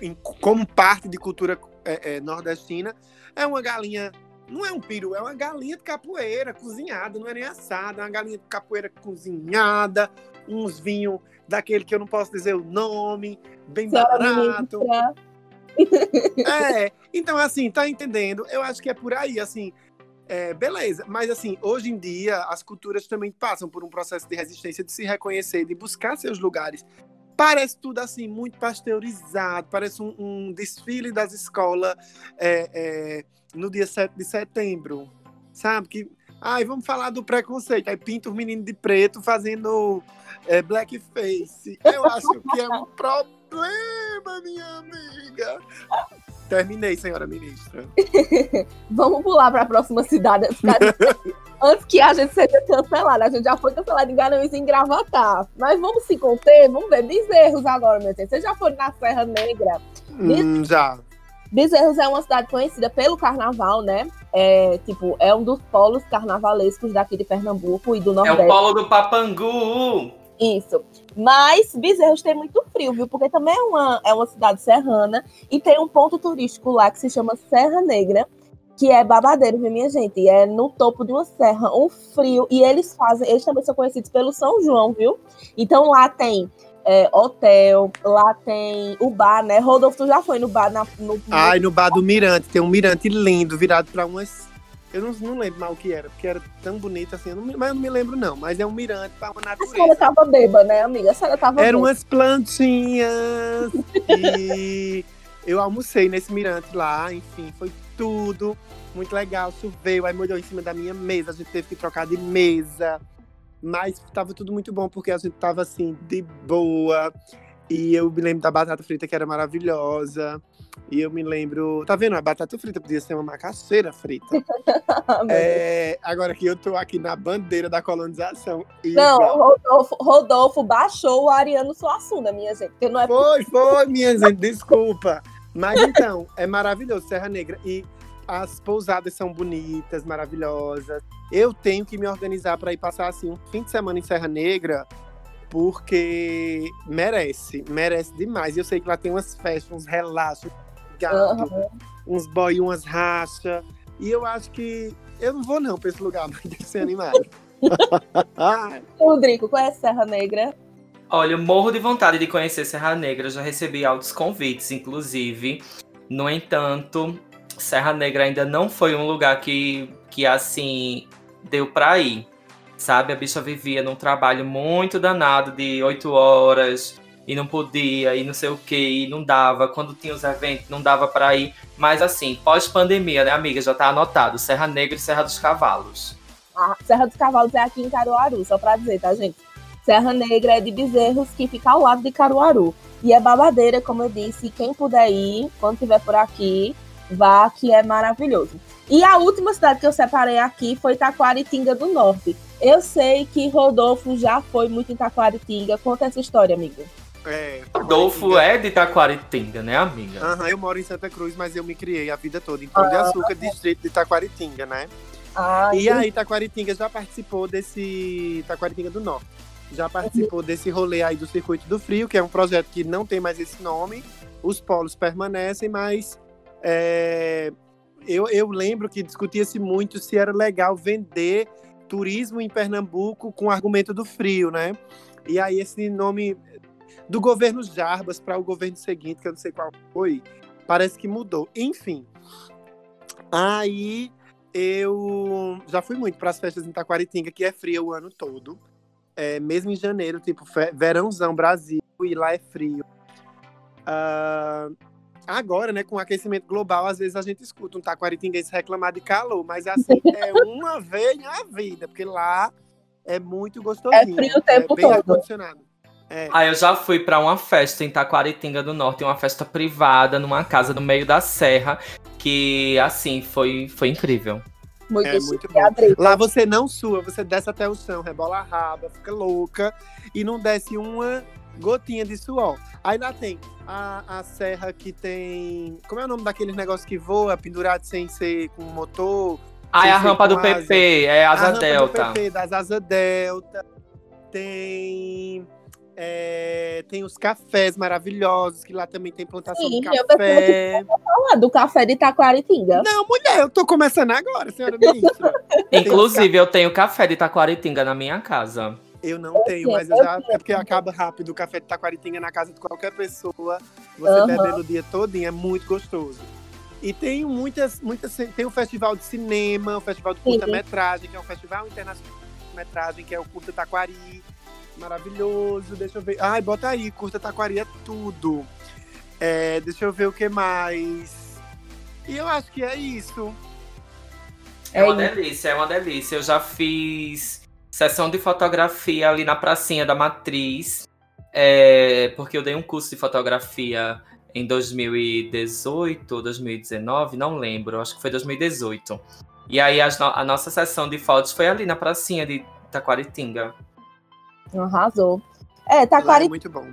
em, como parte de cultura é, é, nordestina, é uma galinha não é um peru, é uma galinha de capoeira cozinhada, não é nem assada, é uma galinha de capoeira cozinhada, uns vinhos daquele que eu não posso dizer o nome, bem Senhora barato. Ministra. É, então assim, tá entendendo? Eu acho que é por aí, assim. É, beleza, mas assim, hoje em dia as culturas também passam por um processo de resistência, de se reconhecer, de buscar seus lugares. Parece tudo assim, muito pasteurizado, parece um, um desfile das escolas é, é, no dia 7 de setembro, sabe? Que, ai, vamos falar do preconceito, aí pinta os meninos de preto fazendo é, blackface. Eu acho que é um problema, minha amiga. Terminei, senhora ministra. *laughs* Vamos pular para a próxima cidade. *laughs* Antes que a gente seja cancelada. A gente já foi cancelado em Garanhuns e em Gravatar. Mas vamos se conter, vamos ver. Bezerros agora, meu Deus. Vocês já foram na Serra Negra? Hum, já. Bezerros é uma cidade conhecida pelo carnaval, né? É, tipo, é um dos polos carnavalescos daqui de Pernambuco e do É Nordeste. o polo do Papangu. Isso. Mas Bezerros tem muito frio, viu? Porque também é uma, é uma cidade serrana e tem um ponto turístico lá que se chama Serra Negra, que é babadeiro, viu, minha gente? É no topo de uma serra, um frio. E eles fazem, eles também são conhecidos pelo São João, viu? Então lá tem é, hotel, lá tem o bar, né? Rodolfo, tu já foi no bar na, no, Ai, no bar do Mirante, tem um mirante lindo, virado para umas. Eu não, não lembro mal o que era, porque era tão bonito assim, eu não mas eu não me lembro, não. Mas é um mirante para uma A senhora natureza. tava bêbada, né, amiga? A senhora tava Eram umas plantinhas. e eu almocei nesse mirante lá, enfim, foi tudo muito legal. Choveu, aí molhou em cima da minha mesa, a gente teve que trocar de mesa. Mas tava tudo muito bom, porque a gente tava assim, de boa. E eu me lembro da batata frita que era maravilhosa. E eu me lembro. Tá vendo? A batata frita podia ser uma macaxeira frita. *laughs* É, agora que eu tô aqui na bandeira da colonização. Não, igual. Rodolfo, Rodolfo baixou o Ariano Suassuna, minha gente. Não é Foi, foi, minha gente, *laughs* desculpa. Mas então, é maravilhoso, Serra Negra. E as pousadas são bonitas, maravilhosas. Eu tenho que me organizar para ir passar assim um fim de semana em Serra Negra, porque merece, merece demais. E eu sei que lá tem umas festas, uns relaxos, gato, uns boy, umas racha. E eu acho que eu não vou não para esse lugar, *laughs* mas tem que ser animado. *laughs* Rodrigo, conhece Serra Negra? Olha, eu morro de vontade de conhecer Serra Negra. Eu já recebi altos convites, inclusive. No entanto, Serra Negra ainda não foi um lugar que, que assim, deu pra ir. Sabe? A bicha vivia num trabalho muito danado de oito horas e não podia, e não sei o que, e não dava. Quando tinha os eventos, não dava pra ir. Mas assim, pós-pandemia, né, amiga? Já tá anotado. Serra Negra e Serra dos Cavalos. A Serra dos Cavalos é aqui em Caruaru, só pra dizer, tá, gente? Serra Negra é de Bezerros, que fica ao lado de Caruaru. E é babadeira, como eu disse. Quem puder ir, quando estiver por aqui, vá, que é maravilhoso. E a última cidade que eu separei aqui foi Taquaritinga do Norte. Eu sei que Rodolfo já foi muito em Taquaritinga. Conta essa história, amigo. é, Rodolfo é de Taquaritinga, né, amiga? Aham, eu moro em Santa Cruz, mas eu me criei a vida toda em Pão de Açúcar, distrito de Taquaritinga, né? Ah, E aí, Taquaritinga já participou desse. Taquaritinga do Norte. Já participou desse rolê aí do Circuito do Frio, que é um projeto que não tem mais esse nome. Os polos permanecem, mas é, eu, eu lembro que discutia-se muito se era legal vender turismo em Pernambuco com o argumento do frio, né? E aí esse nome do governo Jarbas para o governo seguinte, que eu não sei qual foi, parece que mudou. Enfim. Aí eu já fui muito para as festas em Taquaritinga, que é fria o ano todo. É, mesmo em janeiro, tipo, verãozão Brasil, e lá é frio. Ah, agora, né, com o aquecimento global, às vezes a gente escuta um taquaritinguense reclamar de calor, mas assim, *laughs* é uma vez na vida, porque lá é muito gostosinho. É frio o tempo é bem todo. ar-condicionado. É, Ah, eu já fui pra uma festa em Taquaritinga do Norte, uma festa privada, numa casa no meio da serra, que, assim, foi, foi incrível. muito é muito bom. Lá você não sua, você desce até o chão, rebola a raba, fica louca e não desce uma gotinha de suor. Aí lá tem a, a serra que tem. Como é o nome daqueles negócios que voa, pendurado sem ser com motor? Ah, é a Sem ser rampa do asa. PP, é a Asa rampa do Delta. PP, das Asa Delta. Tem. é, tem os cafés maravilhosos, que lá também tem plantação Sim, de café. Falar do café de Taquaritinga. Não, mulher, eu tô começando agora, senhora ministra. Inclusive, eu tenho café de Taquaritinga na minha casa. Eu não tenho, mas eu eu já. tenho. É porque acaba rápido o café de taquaritinga na casa de qualquer pessoa. Você Aham. bebendo o dia todinho, é muito gostoso. E tem muitas, muitas. Tem o festival de cinema, o festival de curta-metragem, que é um festival internacional de curta-metragem, que é o Curta Taquari. Maravilhoso. Deixa eu ver. Ai, bota aí, Curta Taquari é tudo. É, deixa eu ver o que mais. E eu acho que é isso. É uma isso. delícia, é uma delícia. Eu já fiz sessão de fotografia ali na pracinha da Matriz, é, porque eu dei um curso de fotografia em 2018 ou 2019, não lembro, acho que foi 2018. E aí no- a nossa sessão de fotos foi ali na pracinha de Taquaritinga. Arrasou. É, é Taquari, muito bom.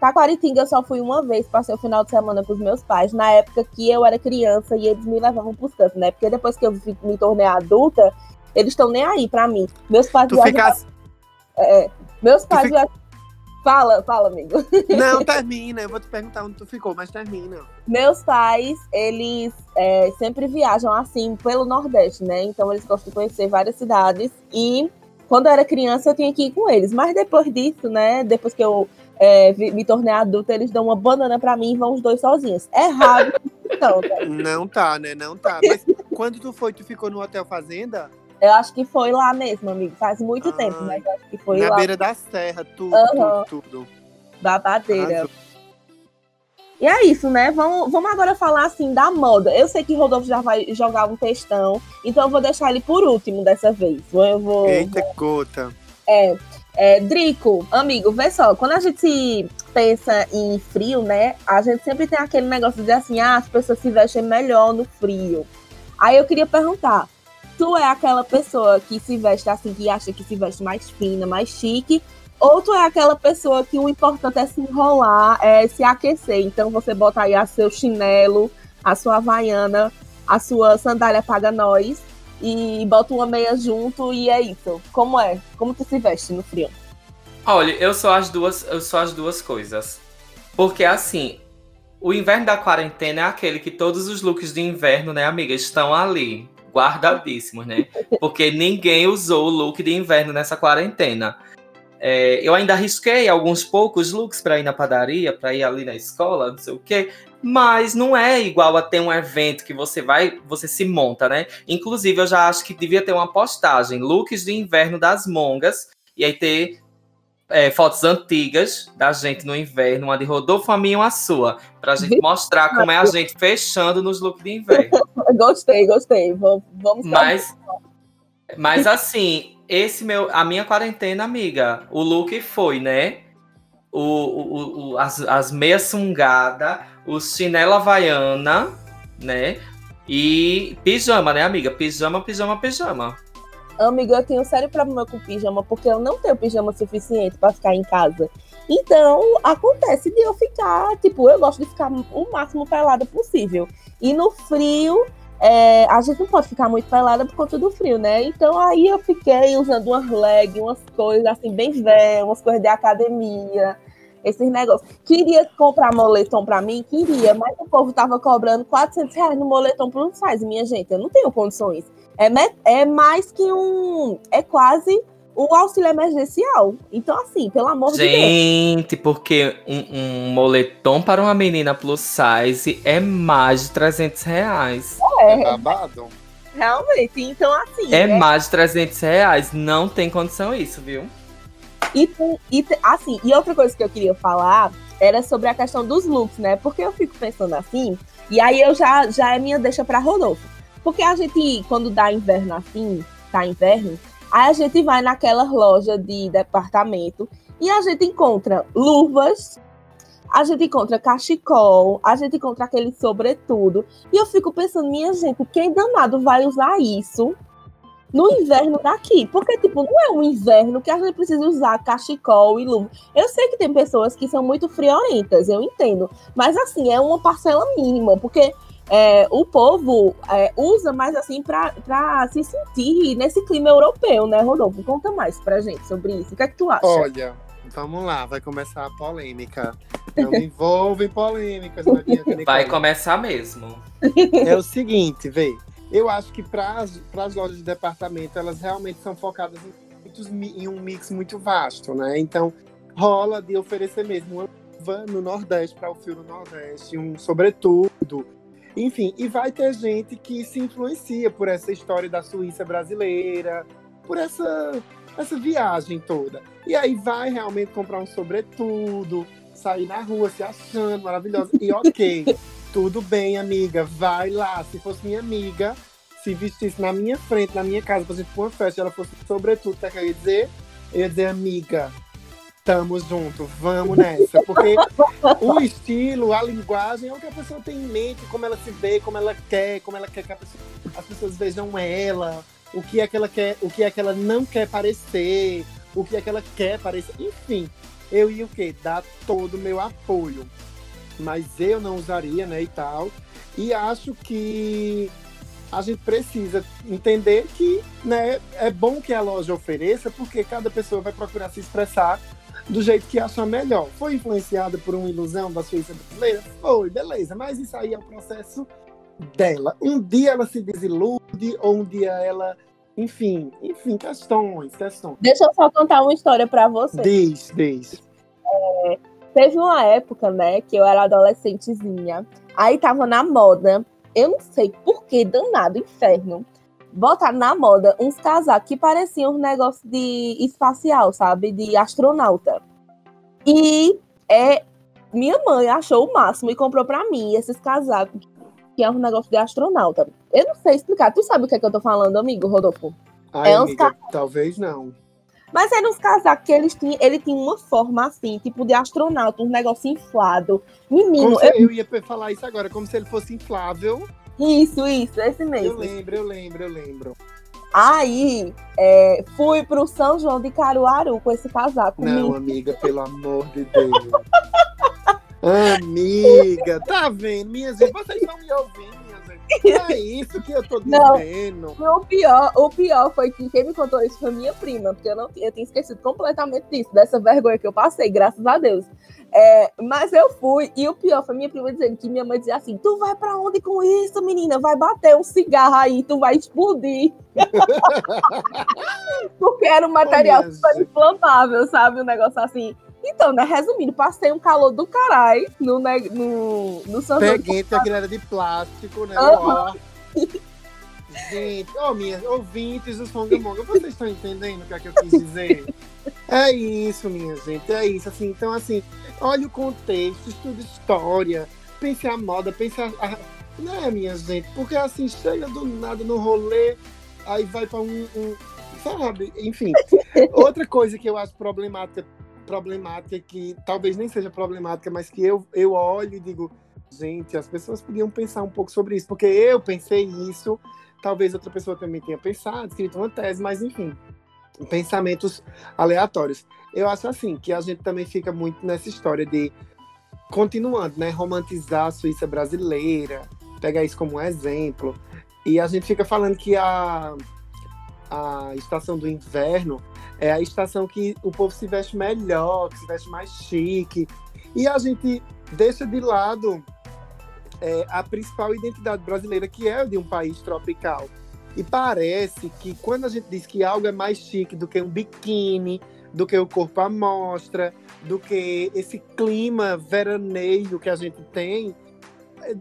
Taquaritinga eu só fui uma vez, passei o final de semana com os meus pais, na época que eu era criança e eles me levavam pros cantos, né? Porque depois que eu me tornei adulta, eles estão nem aí pra mim. Meus pais Tu viajam- fica. é, meus pais fica- viajam- Fala, fala, amigo. *laughs* Não, termina. Eu vou te perguntar onde tu ficou, mas termina. Meus pais, eles é, sempre viajam assim pelo Nordeste, né? Então eles gostam de conhecer várias cidades. E quando eu era criança, eu tinha que ir com eles. Mas depois disso, né? Depois que eu é, me tornei adulta, eles dão uma banana pra mim e vão os dois sozinhos. É raro, *laughs* então, né? Não tá, né? Não tá. Mas quando tu foi, tu ficou no Hotel Fazenda? Eu acho que foi lá mesmo, amigo. Faz muito Ai, tempo, mas eu acho que foi na lá. beira da serra, tudo, Aham. tudo, tudo. Babadeira. Arrasou. E é isso, né? Vamos, vamos agora falar assim da moda. Eu sei que Rodolfo já vai jogar um textão, então eu vou deixar ele por último dessa vez. Eu vou. Eita, gota. É, é, Drico, amigo, vê só, quando a gente pensa em frio, né? A gente sempre tem aquele negócio de assim, ah, as pessoas se vestem melhor no frio. Aí eu queria perguntar, tu é aquela pessoa que se veste assim, que acha que se veste mais fina, mais chique, ou tu é aquela pessoa que o importante é se enrolar, é se aquecer. Então você bota aí a seu chinelo, a sua havaiana, a sua sandália paga nós e bota uma meia junto e é isso. Como é? Como tu se veste no frio? Olha, eu sou as duas, eu sou as duas coisas. Porque assim, o inverno da quarentena é aquele que todos os looks de inverno, né, amiga, estão ali, guardadíssimos, né? Porque ninguém usou o look de inverno nessa quarentena. É, eu ainda arrisquei alguns poucos looks para ir na padaria, para ir ali na escola, não sei o quê. Mas não é igual a ter um evento que você vai, você se monta, né? Inclusive, eu já acho que devia ter uma postagem, looks de inverno das mongas, e aí ter é, fotos antigas da gente no inverno, uma de Rodolfo, a minha e uma sua, pra gente mostrar como é a gente fechando nos looks de inverno. *laughs* Gostei, gostei. Vamos, vamos Mas, mas assim, esse meu, a minha quarentena, amiga, o look foi, né? O, o, o- as, as meias sungada, o chinelo havaiana, né? E pijama, né, amiga? Pijama, pijama, pijama. Amigo, eu tenho sério problema com pijama, porque eu não tenho pijama suficiente pra ficar em casa. Então, acontece de eu ficar, tipo, eu gosto de ficar o máximo pelada possível. E no frio, é, a gente não pode ficar muito pelada por conta do frio, né? Então aí eu fiquei usando umas leggings, umas coisas assim, bem velhas, umas coisas de academia, esses negócios. Queria comprar moletom pra mim? Queria, mas o povo tava cobrando 400 reais no moletom plus size, minha gente. Eu não tenho condições. É, é mais que um. É quase um auxílio emergencial. Então, assim, pelo amor de Deus. Gente, porque um, um moletom para uma menina plus size é mais de 300 reais. É babado. Realmente. Então, assim. É né? mais de 300 reais. Não tem condição isso, viu? E, e assim, e outra coisa que eu queria falar era sobre a questão dos looks, né? Porque eu fico pensando assim, e aí eu já, já é minha deixa pra Rodolfo. Porque a gente, quando dá inverno assim, tá inverno, aí a gente vai naquela loja de departamento e a gente encontra luvas, a gente encontra cachecol, a gente encontra aquele sobretudo. E eu fico pensando, minha gente, quem danado vai usar isso no inverno daqui? Porque, tipo, não é um inverno que a gente precisa usar cachecol e luva. Eu sei que tem pessoas que são muito friorentas, eu entendo. Mas, assim, é uma parcela mínima, porque é, o povo é, usa mais, assim, pra, pra se sentir nesse clima europeu, né, Rodolfo? Conta mais pra gente sobre isso. O que é que tu acha? Olha, vamos lá, vai começar a polêmica. Não me envolve em polêmicas, na minha Vai começar mesmo. É o seguinte, vê. Eu acho que para as lojas de departamento, elas realmente são focadas em muitos, em um mix muito vasto, né? Então rola de oferecer mesmo uma luva no Nordeste para o fio no Nordeste, um sobretudo. Enfim, e vai ter gente que se influencia por essa história da Suíça brasileira, por essa, essa viagem toda. E aí vai realmente comprar um sobretudo, sair na rua se achando maravilhosa. E ok, *laughs* tudo bem, amiga, vai lá. Se fosse minha amiga, se vestisse na minha frente, na minha casa, pra gente ir pra uma festa, e ela fosse sobretudo, tá querendo dizer? Eu ia dizer, amiga, tamo junto, vamos nessa. Porque o estilo, a linguagem é o que a pessoa tem em mente, como ela se vê, como ela quer, como ela quer que pessoa- as pessoas vejam ela, o que é que ela quer, o que é que ela não quer parecer, o que é que ela quer parecer, enfim. Eu ia o quê? Dar todo o meu apoio. Mas eu não usaria, né, e tal. E acho que a gente precisa entender que né, é bom que a loja ofereça, porque cada pessoa vai procurar se expressar do jeito que acha melhor. Foi influenciada por uma ilusão da Suíça brasileira? Foi, beleza, mas isso aí é o processo dela. Um dia ela se desilude, ou um dia ela. Enfim, enfim, questões, questões. Deixa eu só contar uma história pra você. Diz, diz. Teve uma época, né, que eu era adolescentezinha. Aí tava na moda. Eu não sei por que, danado, inferno. Botaram na moda uns casacos que pareciam um negócio de espacial, sabe? De astronauta. E é, minha mãe achou o máximo e comprou pra mim esses casacos, que é um negócio de astronauta. Eu não sei explicar. Tu sabe o que, é que eu tô falando, amigo, Rodolfo? Ai, É uns amiga, talvez não. Mas eram uns casacos que eles tinham, ele tinha uma forma assim, tipo de astronauta, um negócio inflado. Menino, se, eu ia falar isso agora, como se ele fosse inflável. Eu- isso, isso, esse Eu mesmo. lembro, eu lembro, eu lembro. Aí, é, fui pro São João de Caruaru com esse casaco. Não, amiga, pelo amor de Deus. *laughs* amiga, tá vendo? Minhas vocês estão me ouvindo. É isso que eu tô *laughs* Não. dizendo. E o pior, o pior foi que quem me contou isso foi minha prima, porque eu não tinha- eu tinha esquecido completamente disso, dessa vergonha que eu passei, graças a Deus. É, mas eu fui, e o pior foi minha prima dizendo que minha mãe dizia assim: Tu vai pra onde com isso, menina? Vai bater um cigarro aí, tu vai explodir. *laughs* porque era um material super inflamável, sabe? Um negócio assim. Então, né, resumindo, passei um calor do caralho no, ne- no, no São. Peguei era de plástico, né? Ó. Gente, ó, minhas ouvintes dos Fongamonga, vocês estão entendendo o que é que eu quis dizer? *laughs* É isso, minha gente, é isso. Assim, então, assim, olha o contexto, estuda história, pense a moda, pense a. a né, minha gente? Porque assim, chega do nada no rolê, aí vai pra um. um sabe? Enfim. *laughs* Outra coisa que eu acho problemática, problemática, que talvez nem seja problemática, mas que eu, eu olho e digo, gente, as pessoas podiam pensar um pouco sobre isso, porque eu pensei isso, talvez outra pessoa também tenha pensado, escrito uma tese, mas enfim, pensamentos aleatórios. Eu acho assim, que a gente também fica muito nessa história de, continuando, né, romantizar a Suíça brasileira, pegar isso como um exemplo, e a gente fica falando que a, a estação do inverno é a estação que o povo se veste melhor, que se veste mais chique, e a gente deixa de lado é, a principal identidade brasileira, que é de um país tropical. E parece que quando a gente diz que algo é mais chique do que um biquíni, do que o corpo à mostra, do que esse clima veraneio que a gente tem,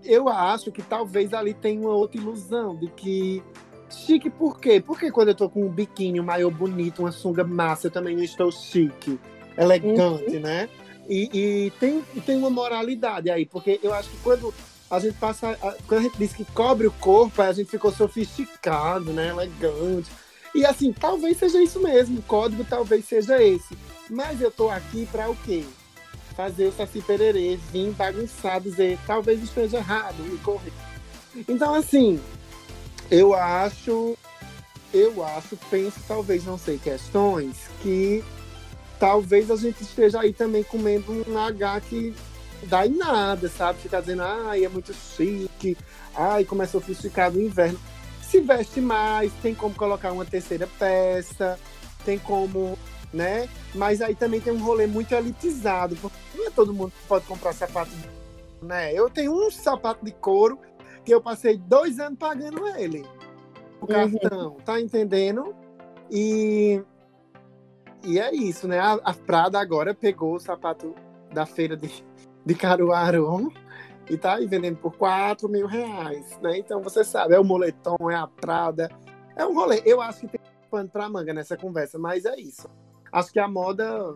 eu acho que talvez ali tenha uma outra ilusão de que chique por quê? Porque quando eu tô com um biquíni, um maiô bonito, uma sunga massa, eu também não estou chique, elegante, né? E, e tem, tem uma moralidade aí, porque eu acho que quando a gente passa. a- Quando a gente diz que cobre o corpo, aí a gente ficou sofisticado, né? Elegante. E assim, talvez seja isso mesmo. O código talvez seja esse. Mas eu tô aqui para o quê? Fazer o Saci Pererê, vir bagunçar, dizer talvez esteja errado e correr. Então, assim, eu acho. Eu acho, penso, talvez, não sei, questões que talvez a gente esteja aí também comendo um H que dá em nada, sabe? Ficar dizendo, ai, é muito chique, ai, como é sofisticado o inverno. Se veste mais, tem como colocar uma terceira peça, tem como, né? Mas aí também tem um rolê muito elitizado, porque não é todo mundo que pode comprar sapato, né? Eu tenho um sapato de couro que eu passei dois anos pagando ele. O Uhum. cartão, tá entendendo? E e é isso, né? A, a Prada agora pegou o sapato da feira de, de Caruaru e tá aí vendendo por 4 mil reais, né? Então você sabe, é o moletom, é a Prada, é um rolê. Eu acho que tem pano pra manga nessa conversa, mas é isso. Acho que a moda.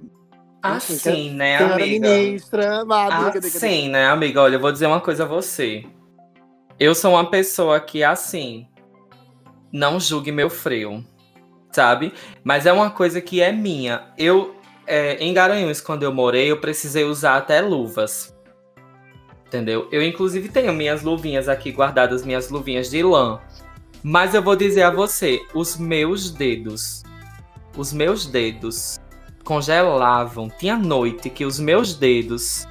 Assim, né, amiga? ministra, vá, diga, diga, diga. Assim, né, amiga? Olha, eu vou dizer uma coisa a você. Eu sou uma pessoa que, assim, não julgue meu frio, sabe? Mas é uma coisa que é minha. Eu, é, em Garanhuns, quando eu morei, eu precisei usar até luvas. Entendeu? Eu, inclusive, tenho minhas luvinhas aqui guardadas, minhas luvinhas de lã. Mas eu vou dizer a você, os meus dedos, os meus dedos congelavam. Tinha noite que os meus dedos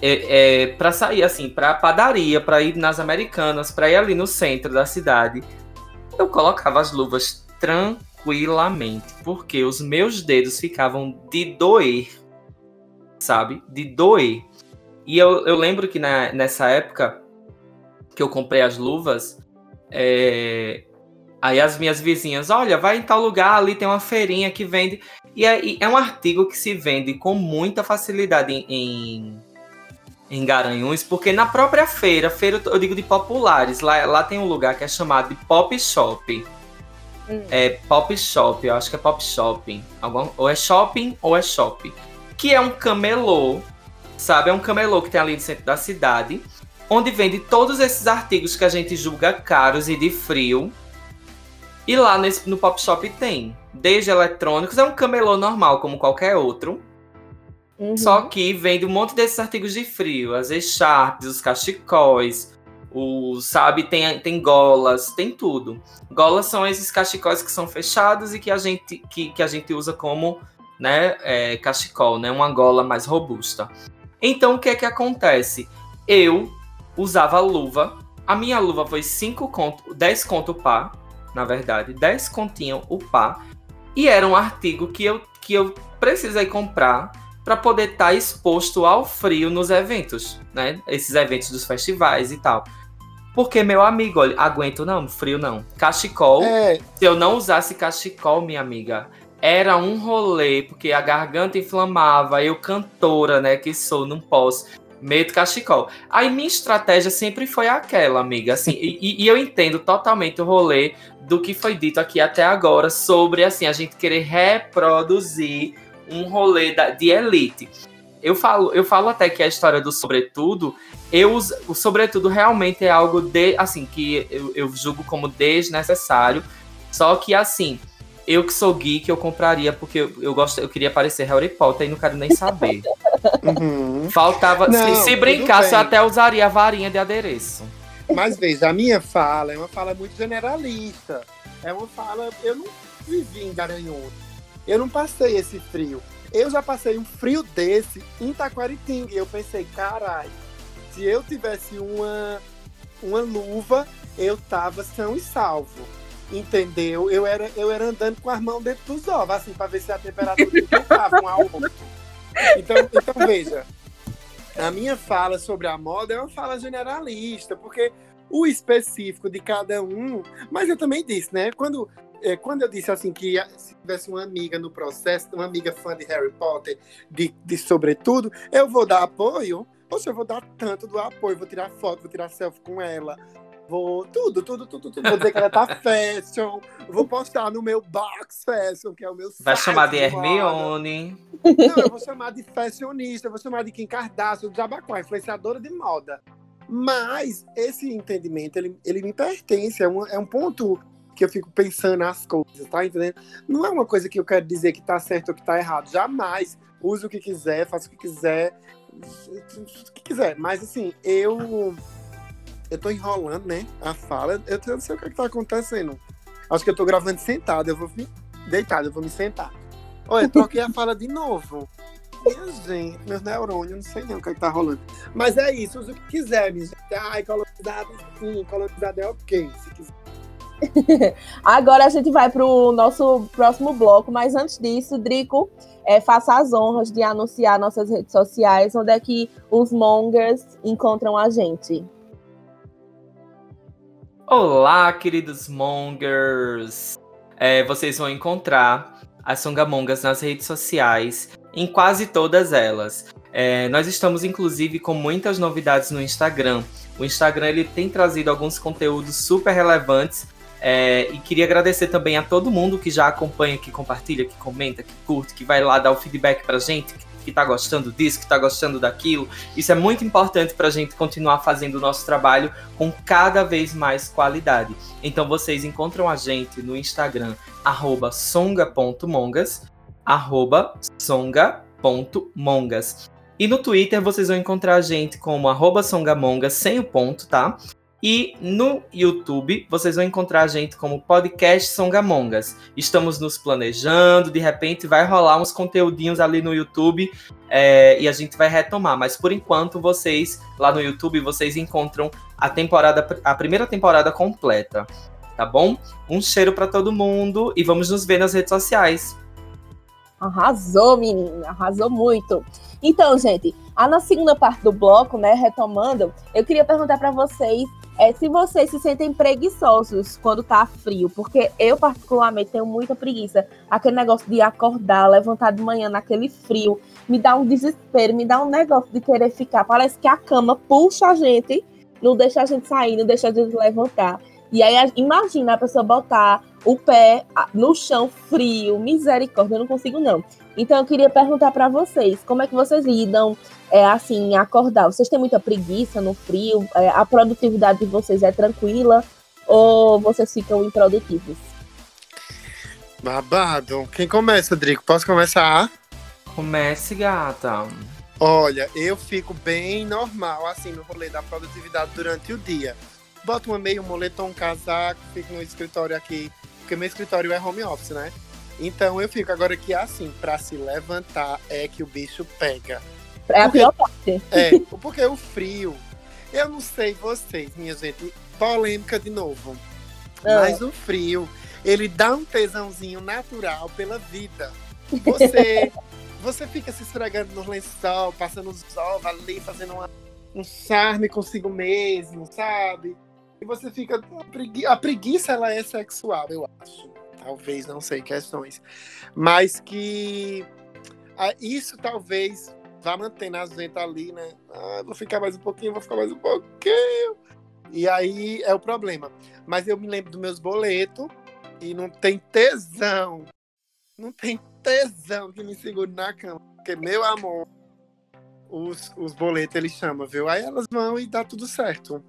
é, é, para sair assim, pra padaria, pra ir nas Americanas, pra ir ali no centro da cidade, eu colocava as luvas tranquilamente, porque os meus dedos ficavam de doer, sabe? De doer. E eu, eu lembro que na, nessa época que eu comprei as luvas, é, aí as minhas vizinhas, olha, vai em tal lugar, ali tem uma feirinha que vende. E é, é um artigo que se vende com muita facilidade em, em, em Garanhuns, porque na própria feira, feira eu digo de populares, lá, lá tem um lugar que é chamado de Pop Shop. Hum. É Pop Shop, eu acho que é Pop Shopping. Algum- ou é shopping ou é shop. Que é um camelô, sabe? É um camelô que tem ali no centro da cidade, onde vende todos esses artigos que a gente julga caros e de frio. E lá nesse, no Pop Shop tem. Desde eletrônicos, é um camelô normal, como qualquer outro. Uhum. Só que vende um monte desses artigos de frio, as echarpes, os cachecóis, os, sabe, tem, tem golas, tem tudo. Golas são esses cachecóis que são fechados e que a gente, que, que a gente usa como né, é, cachecol, né, uma gola mais robusta. Então o que é que acontece? Eu usava luva, a minha luva foi 5 conto, 10 conto o pá, na verdade, 10 continho o pá, e era um artigo que eu, que eu precisei comprar para poder estar exposto ao frio nos eventos, né? Esses eventos dos festivais e tal. Porque, meu amigo, olha, aguento não, frio não. Cachecol, É, se eu não usasse cachecol, minha amiga, era um rolê, porque a garganta inflamava, eu cantora, né, que sou, não posso, medo cachecol. Aí minha estratégia sempre foi aquela, amiga, assim, e, e eu entendo totalmente o rolê do que foi dito aqui até agora sobre, assim, a gente querer reproduzir um rolê da- de elite. Eu falo, eu falo até que a história do sobretudo, eu, o sobretudo realmente é algo de, assim, que eu, eu julgo como desnecessário. Só que assim, eu que sou geek, eu compraria porque eu, eu gosto, eu queria parecer Harry Potter e não quero nem saber. *laughs* uhum. Faltava, Não, se, se brincasse, eu até usaria a varinha de adereço. Mas veja, a minha fala é uma fala muito generalista. É uma fala. Eu não vivi em Garanhuns. Eu não passei esse frio. Eu já passei um frio desse em Taquaritinga. E eu pensei, caralho, se eu tivesse uma, uma luva, eu tava são e salvo. Entendeu? Eu era, eu era andando com as mãos dentro dos ovos, assim, pra ver se a temperatura esquentava um ao outro. Então, então, veja, a minha fala sobre a moda é uma fala generalista, porque o específico de cada um. Mas eu também disse, né? Quando, quando eu disse assim que se tivesse uma amiga no processo, uma amiga fã de Harry Potter, de, de sobretudo, eu vou dar apoio. Poxa, eu vou dar tanto do apoio, vou tirar foto, vou tirar selfie com ela. Vou tudo, tudo, tudo, tudo. Vou dizer que ela tá *laughs* fashion. Vou postar no meu box fashion, que é o meu Vai site chamar de. Hermione. Não, eu vou chamar de fashionista, eu vou chamar de Kim Kardashian, de Jabaquá, influenciadora de moda. Mas esse entendimento, ele, ele me pertence, é um, é um ponto que eu fico pensando as coisas, tá entendendo? Não é uma coisa que eu quero dizer que tá certo ou que tá errado, jamais. Use o que quiser, faça o que quiser, o que quiser. Mas assim, eu eu tô enrolando, né, a fala, eu não sei o que, é que tá acontecendo. Acho que eu tô gravando sentado, eu vou me deitado, eu vou me sentar. Olha, troquei a fala de novo. Minha gente, meus neurônios, não sei nem o que, é que tá rolando. Mas é isso, use o que quiser, minha gente. Ai, colonizado sim, colonizado é ok, se quiser. *laughs* Agora a gente vai pro nosso próximo bloco, mas antes disso, Drico, é, faça as honras de anunciar nossas redes sociais, onde é que os mongers encontram a gente. Olá, queridos mongers! É, vocês vão encontrar as Songamongas nas redes sociais, em quase todas elas. É, nós estamos, inclusive, com muitas novidades no Instagram. O Instagram ele tem trazido alguns conteúdos super relevantes é, e queria agradecer também a todo mundo que já acompanha, que compartilha, que comenta, que curte, que vai lá dar o feedback pra gente, que, que tá gostando disso, que tá gostando daquilo. Isso é muito importante pra gente continuar fazendo o nosso trabalho com cada vez mais qualidade. Então vocês encontram a gente no Instagram, arroba songa.mongas, arroba songa.mongas. E no Twitter vocês vão encontrar a gente como arroba sem o ponto, tá? E no YouTube vocês vão encontrar a gente como podcast Songamongas. Estamos nos planejando, de repente vai rolar uns conteúdinhos ali no YouTube é, e a gente vai retomar. Mas por enquanto vocês lá no YouTube vocês encontram a temporada, a primeira temporada completa, tá bom? Um cheiro para todo mundo e vamos nos ver nas redes sociais. Arrasou, menina, arrasou muito. Então, gente, a na segunda parte do bloco, né, retomando, eu queria perguntar para vocês é, se vocês se sentem preguiçosos quando tá frio, porque eu particularmente tenho muita preguiça. Aquele negócio de acordar, levantar de manhã naquele frio, me dá um desespero, me dá um negócio de querer ficar. Parece que a cama puxa a gente, não deixa a gente sair, não deixa a gente levantar. E aí, imagina a pessoa botar o pé no chão frio, misericórdia, eu não consigo não. Então eu queria perguntar para vocês, como é que vocês lidam é, assim, acordar? Vocês têm muita preguiça no frio? É, a produtividade de vocês é tranquila ou vocês ficam improdutivos? Babado. Quem começa, Drico? Posso começar? Comece, gata. Olha, eu fico bem normal, assim, no rolê da produtividade durante o dia. Boto uma meio, um moletom, um casaco, fico no escritório aqui, porque meu escritório é home office, né? Então eu fico agora que assim, para se levantar é que o bicho pega. É a pior parte. É, porque o frio, eu não sei vocês, minha gente, polêmica de novo. Ah. Mas o frio, ele dá um tesãozinho natural pela vida. Você, *laughs* você fica se esfregando no lençol, passando os ovos ali, fazendo uma, um charme consigo mesmo, sabe? E você fica. A preguiça, ela é sexual, eu acho. Talvez, não sei, questões. Mas que ah, isso talvez vá mantendo a gente ali, né? Ah, vou ficar mais um pouquinho, vou ficar mais um pouquinho. E aí é o problema. Mas eu me lembro dos meus boletos e não tem tesão. Não tem tesão que me segure na cama. Porque, meu amor, os, os boletos eles chamam, viu? Aí elas vão e dá tudo certo.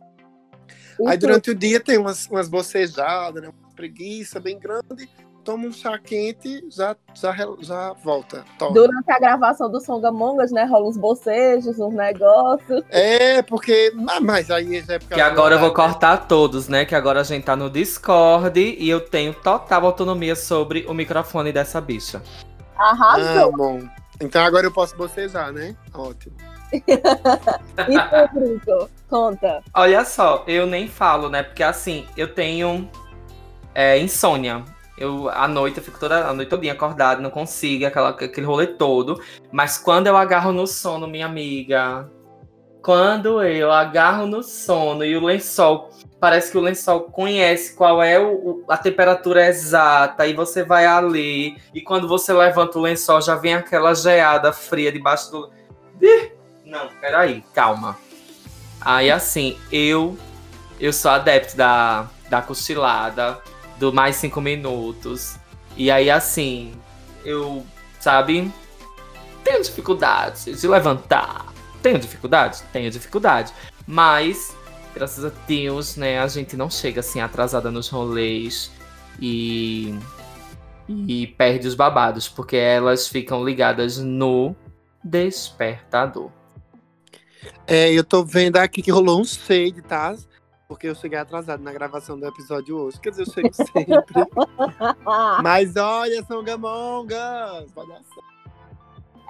Aí durante o dia tem umas, umas bocejadas, né? Preguiça bem grande. Toma um chá quente, já, já, já volta. Toma. Durante a gravação do Songamongas, né, rola uns bocejos, uns negócios. É, porque. ah, Mas aí já é porque Que agora eu vou né? cortar todos, né? Que agora a gente tá no Discord e eu tenho total autonomia sobre o microfone dessa bicha. Arrasou. Ah, bom. Então agora eu posso bocejar, né? Ótimo. *laughs* E tu, Brito? Conta. Olha só, eu nem falo, né? Porque assim, eu tenho é, insônia. Eu, à noite, eu fico toda a noite todinha acordada, não consigo, aquela, aquele rolê todo. Mas quando eu agarro no sono, minha amiga. Quando eu agarro no sono e o lençol, parece que o lençol conhece qual é o, a temperatura exata, e você vai ali, e quando você levanta o lençol, já vem aquela geada fria debaixo do. Ih! Não, peraí, calma. Aí assim, eu eu sou adepto da, da cochilada, do mais cinco minutos. E aí assim, eu, sabe, tenho dificuldade de levantar. Tenho dificuldade? Tenho dificuldade. Mas, graças a Deus, né, a gente não chega assim atrasada nos rolês e. E perde os babados, porque elas ficam ligadas no despertador. É, eu tô vendo aqui que rolou um shade, tá? Porque eu cheguei atrasado na gravação do episódio hoje. Quer dizer, eu chego sempre. *laughs* Mas olha, são gamongas! Certo.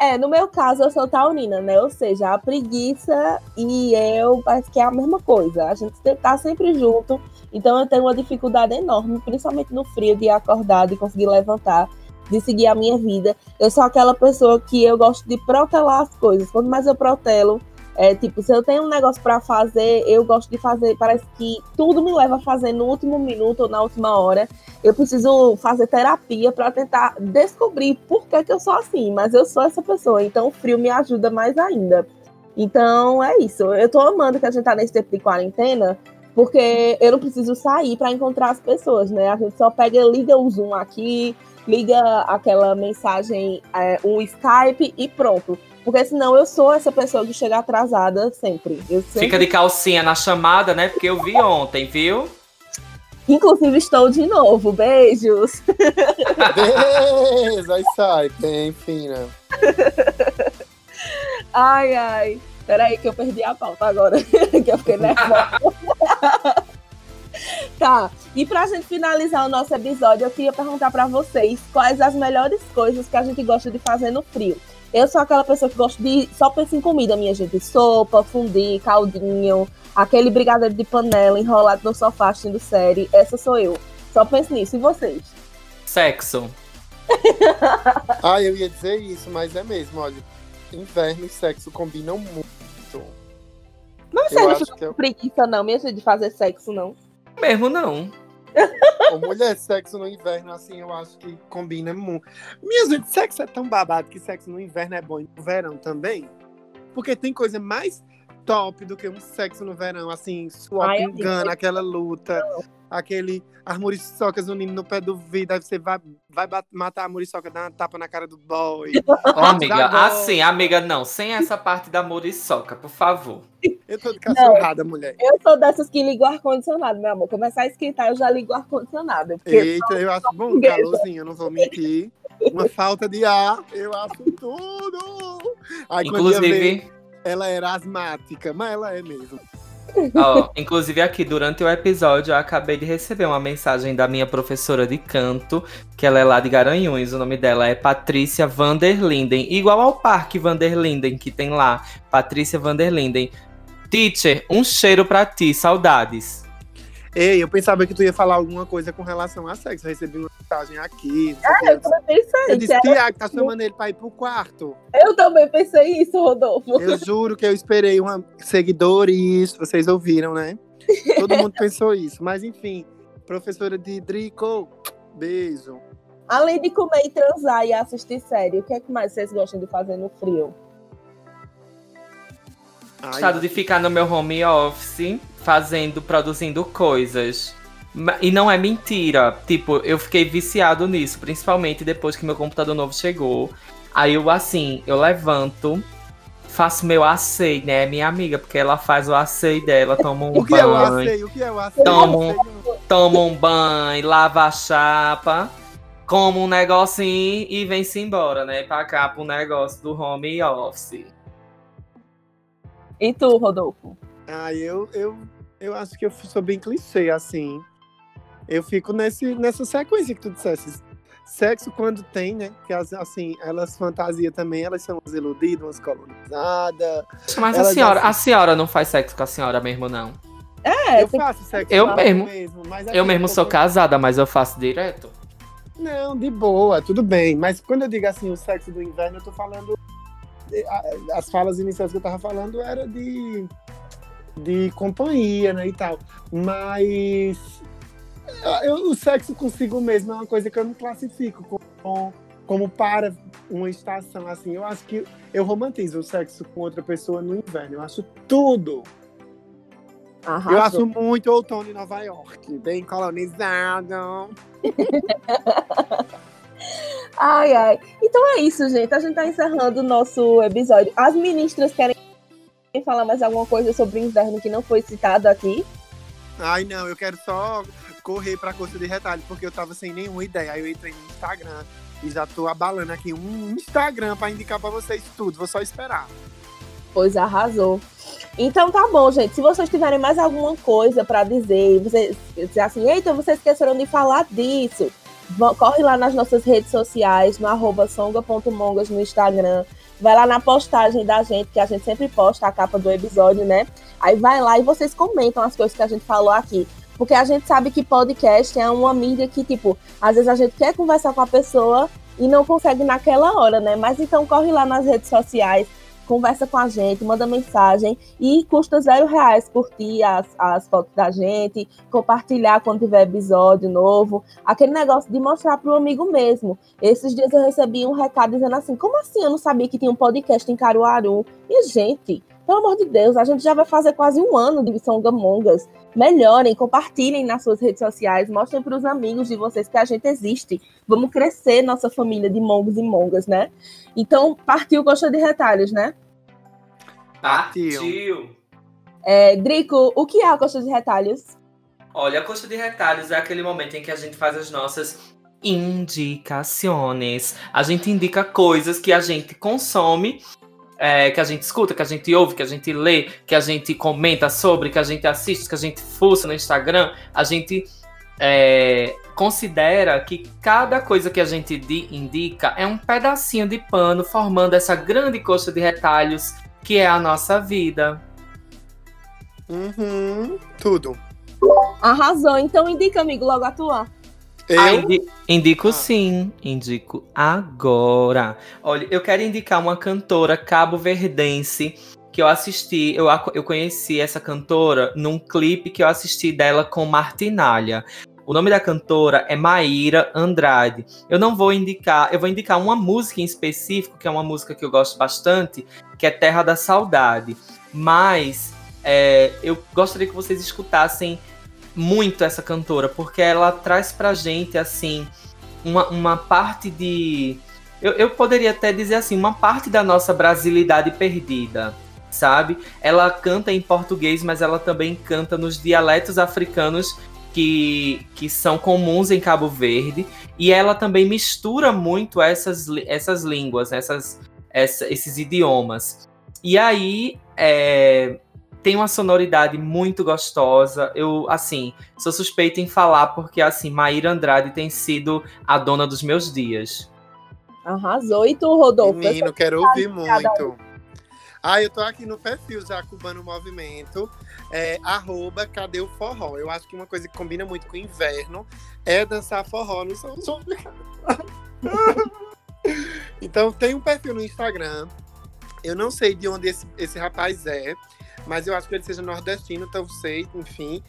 É, no meu caso, eu sou taurina, né? Ou seja, a preguiça e eu parece que é a mesma coisa. A gente tá sempre junto, então eu tenho uma dificuldade enorme, principalmente no frio, de acordar, de conseguir levantar, de seguir a minha vida. Eu sou aquela pessoa que eu gosto de protelar as coisas. Quanto mais eu protelo, É tipo, se eu tenho um negócio pra fazer, eu gosto de fazer, parece que tudo me leva a fazer no último minuto ou na última hora. Eu preciso fazer terapia pra tentar descobrir por que, que eu sou assim, mas eu sou essa pessoa, então o frio me ajuda mais ainda. Então é isso. Eu tô amando que a gente tá nesse tempo de quarentena, porque eu não preciso sair pra encontrar as pessoas, né? A gente só pega, liga o Zoom aqui, liga aquela mensagem, é, um Skype e pronto. Porque senão eu sou essa pessoa que chega atrasada sempre. Eu sempre... Fica de calcinha na chamada, né? Porque eu vi ontem, viu? Inclusive estou de novo. Beijos. Beijo, aí sai, bem fina. *laughs* Ai, ai. Peraí que eu perdi a pauta agora. *laughs* que eu fiquei nervosa. *laughs* tá. E pra gente finalizar o nosso episódio, eu queria perguntar pra vocês quais as melhores coisas que a gente gosta de fazer no frio. Eu sou aquela pessoa que gosta de só pensar em comida, minha gente. Sopa, fundi, caldinho, aquele brigadeiro de panela enrolado no sofá assistindo série. Essa sou eu. Só penso nisso. E vocês? Sexo. *laughs* Ah, eu ia dizer isso, mas é mesmo, olha. Inverno e sexo combinam muito. Não Eu sei, não acho fico que eu- com preguiça, não, minha gente, de fazer sexo, não. Mesmo não. Ô, mulher, sexo no inverno, assim, eu acho que combina muito. Minha gente, sexo é tão babado que sexo no inverno é bom e no verão também. Porque tem coisa mais top do que um sexo no verão, assim, suor pingando, amiga. aquela luta, aquele. As muriçocas unindo no pé do vidro, aí você vai, vai matar a muriçoca, dar uma tapa na cara do boy. *laughs* Ó, amiga, assim, amiga, não. Sem essa parte da muriçoca, por favor. Eu tô de cachorrada, mulher. Eu sou dessas que ligo o ar-condicionado, meu amor. Começar a esquentar, eu já ligo o ar-condicionado. Eita, eu acho bom um calorzinho, eu não vou mentir. Uma falta de ar, eu acho tudo. Aí, Inclusive, ela era asmática, mas ela é mesmo. ó, inclusive aqui durante o episódio eu acabei de receber uma mensagem da minha professora de canto, que ela é lá de Garanhuns, o nome dela é Patrícia Vanderlinden, igual ao Parque Vanderlinden que tem lá, Patrícia Vanderlinden. Teacher, um cheiro pra ti, saudades. Ei, eu pensava que tu ia falar alguma coisa com relação a sexo. Eu recebi uma mensagem aqui. Ah, eu também pensei. eu disse, Tiago, tá chamando ele pra ir pro quarto. Eu também pensei isso, Rodolfo. Eu juro que eu esperei uma seguidores, vocês ouviram, né? Todo mundo *laughs* pensou isso. Mas enfim, professora de Drico, beijo. Além de comer e transar e assistir série, o que é que mais vocês gostam de fazer no frio? Ai, Gostado de ficar no meu home office, fazendo, produzindo coisas. E não é mentira. Tipo, eu fiquei viciado nisso, principalmente depois que meu computador novo chegou. Aí eu, assim, eu levanto, faço meu AC, né? Minha amiga, porque ela faz o AC dela, toma um O que é o banho. aceio? O que é o aceio? Toma um- toma um banho, lava a chapa, como um negocinho e vem-se embora, né? Pra cá, pro negócio do home office. E tu, Rodolfo? Ah, eu, eu, eu acho que eu sou bem clichê, assim. Eu fico nesse, nessa sequência que tu dissesse. Sexo quando tem, né? Que as- assim, elas fantasia também, elas são umas iludidas, umas colonizadas. Mas a senhora, se- a senhora não faz sexo com a senhora mesmo, não? É, eu tem- faço sexo Eu mesmo. mas Eu assim, mesmo sou pouco- casada, mas eu faço direto. Não, de boa, tudo bem. Mas quando eu digo assim, o sexo do inverno, eu tô falando. a- As falas iniciais que eu tava falando era de, de companhia, né, e tal. Mas eu- o sexo consigo mesmo é uma coisa que eu não classifico como, como para uma estação, assim. Eu acho que eu romantizo o sexo com outra pessoa no inverno. Eu acho tudo. arrasou. Eu acho muito outono em Nova York, bem colonizado. *laughs* Ai, ai. Então é isso, gente. A gente tá encerrando o nosso episódio. As ministras querem falar mais alguma coisa sobre o inverno que não foi citado aqui? Ai, não, eu quero só correr pra coisa de retalho, porque eu tava sem nenhuma ideia. Aí eu entrei no Instagram e já tô abalando aqui um Instagram pra indicar pra vocês tudo. Vou só esperar. Pois arrasou. Então tá bom, gente. Se vocês tiverem mais alguma coisa pra dizer, vocês dizer assim, eita, vocês esqueceram de falar disso. Corre lá nas nossas redes sociais, no arroba songa.mongas no Instagram. Vai lá na postagem da gente, que a gente sempre posta a capa do episódio, né? Aí vai lá e vocês comentam as coisas que a gente falou aqui. Porque a gente sabe que podcast é uma mídia que, tipo, às vezes a gente quer conversar com a pessoa e não consegue naquela hora, né? Mas então corre lá nas redes sociais, conversa com a gente, manda mensagem e custa zero reais curtir as, as fotos da gente, compartilhar quando tiver episódio novo, aquele negócio de mostrar para o amigo mesmo. Esses dias eu recebi um recado dizendo assim: como assim eu não sabia que tinha um podcast em Caruaru? E, gente, pelo amor de Deus, a gente já vai fazer quase um ano de Songamongas. Melhorem, compartilhem nas suas redes sociais, mostrem para os amigos de vocês que a gente existe. Vamos crescer nossa família de mongos e mongas, né? Então, partiu coxa de retalhos, né? Partiu. É, Drico, o que é a coxa de retalhos? Olha, a coxa de retalhos é aquele momento em que a gente faz as nossas indicações. A gente indica coisas que a gente consome é, que a gente escuta, que a gente ouve, que a gente lê, que a gente comenta sobre, que a gente assiste, que a gente fuça no Instagram, a gente é, considera que cada coisa que a gente indica é um pedacinho de pano formando essa grande coxa de retalhos que é a nossa vida. Uhum, tudo. Arrasou. Então indica, amigo, logo a tua. Eu, Ah, indi- indico Ah. sim, indico agora. Olha, eu quero indicar uma cantora cabo-verdense que eu assisti, eu, eu conheci essa cantora num clipe que eu assisti dela com Martinalha. O nome da cantora é Maíra Andrade. Eu não vou indicar, eu vou indicar uma música em específico, que é uma música que eu gosto bastante, que é Terra da Saudade. Mas é, eu gostaria que vocês escutassem muito essa cantora, porque ela traz pra gente, assim, uma, uma parte de. Eu, eu poderia até dizer assim, uma parte da nossa brasilidade perdida, sabe? Ela canta em português, mas ela também canta nos dialetos africanos que, que são comuns em Cabo Verde. E ela também mistura muito essas, essas línguas, essas, essa- esses idiomas. E aí. é, tem uma sonoridade muito gostosa. Eu, assim, sou suspeita em falar porque, assim, Maíra Andrade tem sido a dona dos meus dias. Arrasou. E tu, Rodolfo? menino, quero ouvir muito. Ah, eu tô aqui no perfil já Cubano Movimento, é, arroba Cadê o Forró? Eu acho que uma coisa que combina muito com o inverno é dançar forró no São João. *laughs* então tem um perfil no Instagram. Eu não sei de onde esse, esse rapaz é, mas eu acho que ele seja nordestino, então sei, enfim.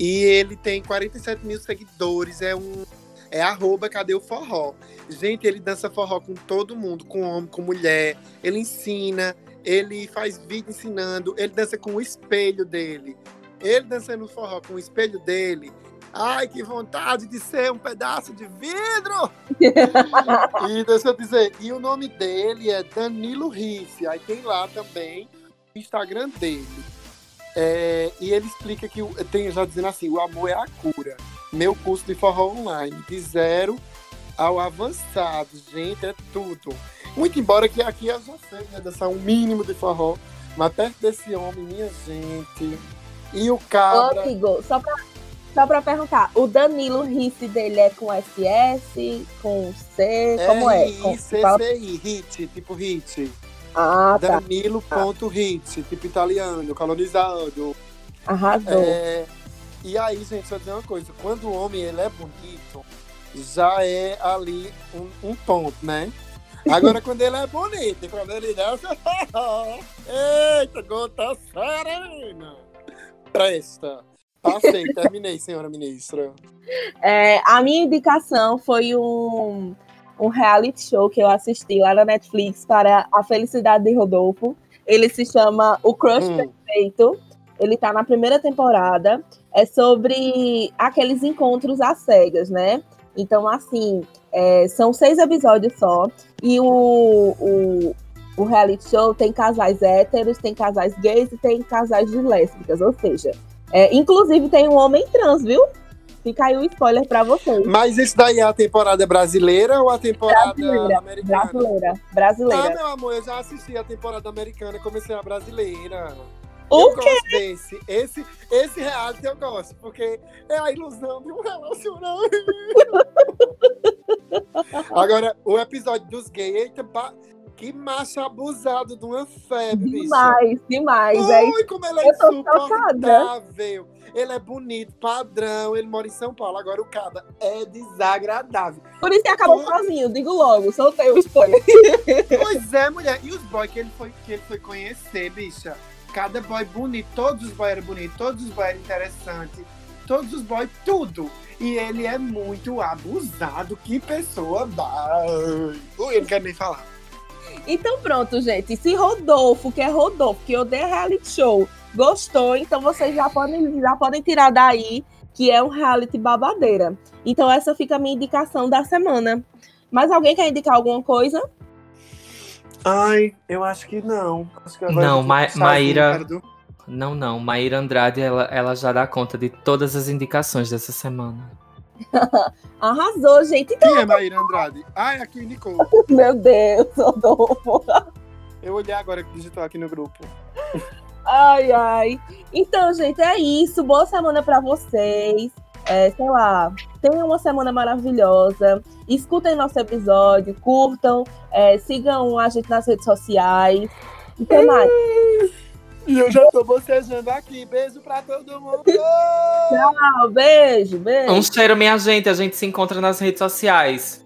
E ele tem 47 mil seguidores, é um. É arroba Cadê o Forró? Gente, ele dança forró com todo mundo, com homem, com mulher. Ele ensina, ele faz vídeo ensinando, ele dança com o espelho dele. Ele dançando forró com o espelho dele. Ai, que vontade de ser um pedaço de vidro! *laughs* e deixa eu dizer, e o nome dele é Danilo Risse. Aí tem lá também Instagram dele. É, e ele explica que tem já dizendo assim: o amor é a cura. Meu curso de forró online, de zero ao avançado. Gente, é tudo. Muito embora que aqui eu já sei né, dançar um mínimo de forró, mas perto desse homem, minha gente. E o amigo, só pra, só pra perguntar, o Danilo Risse dele é com SS, com C, como é? Com- hit, tipo hit. Ah, tá. Danilo.hit, tipo italiano, colonizado. Arrasou. É, e aí, gente, só dizer uma coisa: quando o homem ele é bonito, já é ali um, um ponto, né? Agora, *laughs* quando ele é bonito, quando ele desce. *laughs* Eita, gota serena! Presta! Passei, *laughs* terminei, senhora ministra. É, a minha indicação foi um, um reality show que eu assisti lá na Netflix para a felicidade de Rodolfo. Ele se chama O Crush Hum. Perfeito. Ele tá na primeira temporada. É sobre aqueles encontros às cegas, né? Então, assim, é, são seis episódios só. E o, o, o reality show tem casais héteros, tem casais gays e tem casais de lésbicas. Ou seja, é, inclusive tem um homem trans, viu? Fica aí o spoiler pra vocês. Mas isso daí é a temporada brasileira ou a temporada Brasileira, americana? Brasileira. Ah, Brasileira. meu amor, eu já assisti a temporada americana e comecei a brasileira. O eu gosto desse. Esse, esse reality eu gosto, porque é a ilusão de um relacionamento. *laughs* Agora, o episódio dos gays, eita, Que macho abusado de uma febre. Demais, demais. É Ui, como ele é insuportável. Ele é bonito, padrão, ele mora em São Paulo. Agora o cara é desagradável. Por isso que acabou sozinho, digo logo, soltei o spoiler. Pois é, mulher. E os boys que ele foi, que ele foi conhecer, bicha? Cada boy bonito, todos os boys eram bonitos, todos os boys eram interessantes, todos os boys, tudo. E ele é muito abusado. Que pessoa. Ui, eu não quero nem falar. Então pronto, gente. Se Rodolfo, que é Rodolfo, que odeia reality show, gostou, então vocês já podem, já podem tirar daí que é um reality babadeira. Então essa fica a minha indicação da semana. Mas alguém quer indicar alguma coisa? Ai, eu acho que não. Acho que agora Não, Ma- Maíra- do- Não, não. Maíra Andrade, ela, ela já dá conta de todas as indicações dessa semana. *laughs* Arrasou, gente. Então, Quem é Maíra Andrade? Ai, aqui, Nicole. *laughs* meu Deus, Rodolfo. Eu olhei agora que digitou aqui no grupo. Ai, ai. Então, gente, é isso. Boa semana pra vocês. É, sei lá, tenham uma semana maravilhosa. Escutem nosso episódio, curtam, é, sigam a gente nas redes sociais. E que mais? E eu já tô bocejando aqui. Beijo pra todo mundo. Tchau, beijo, beijo. Um cheiro, minha gente. A gente se encontra nas redes sociais.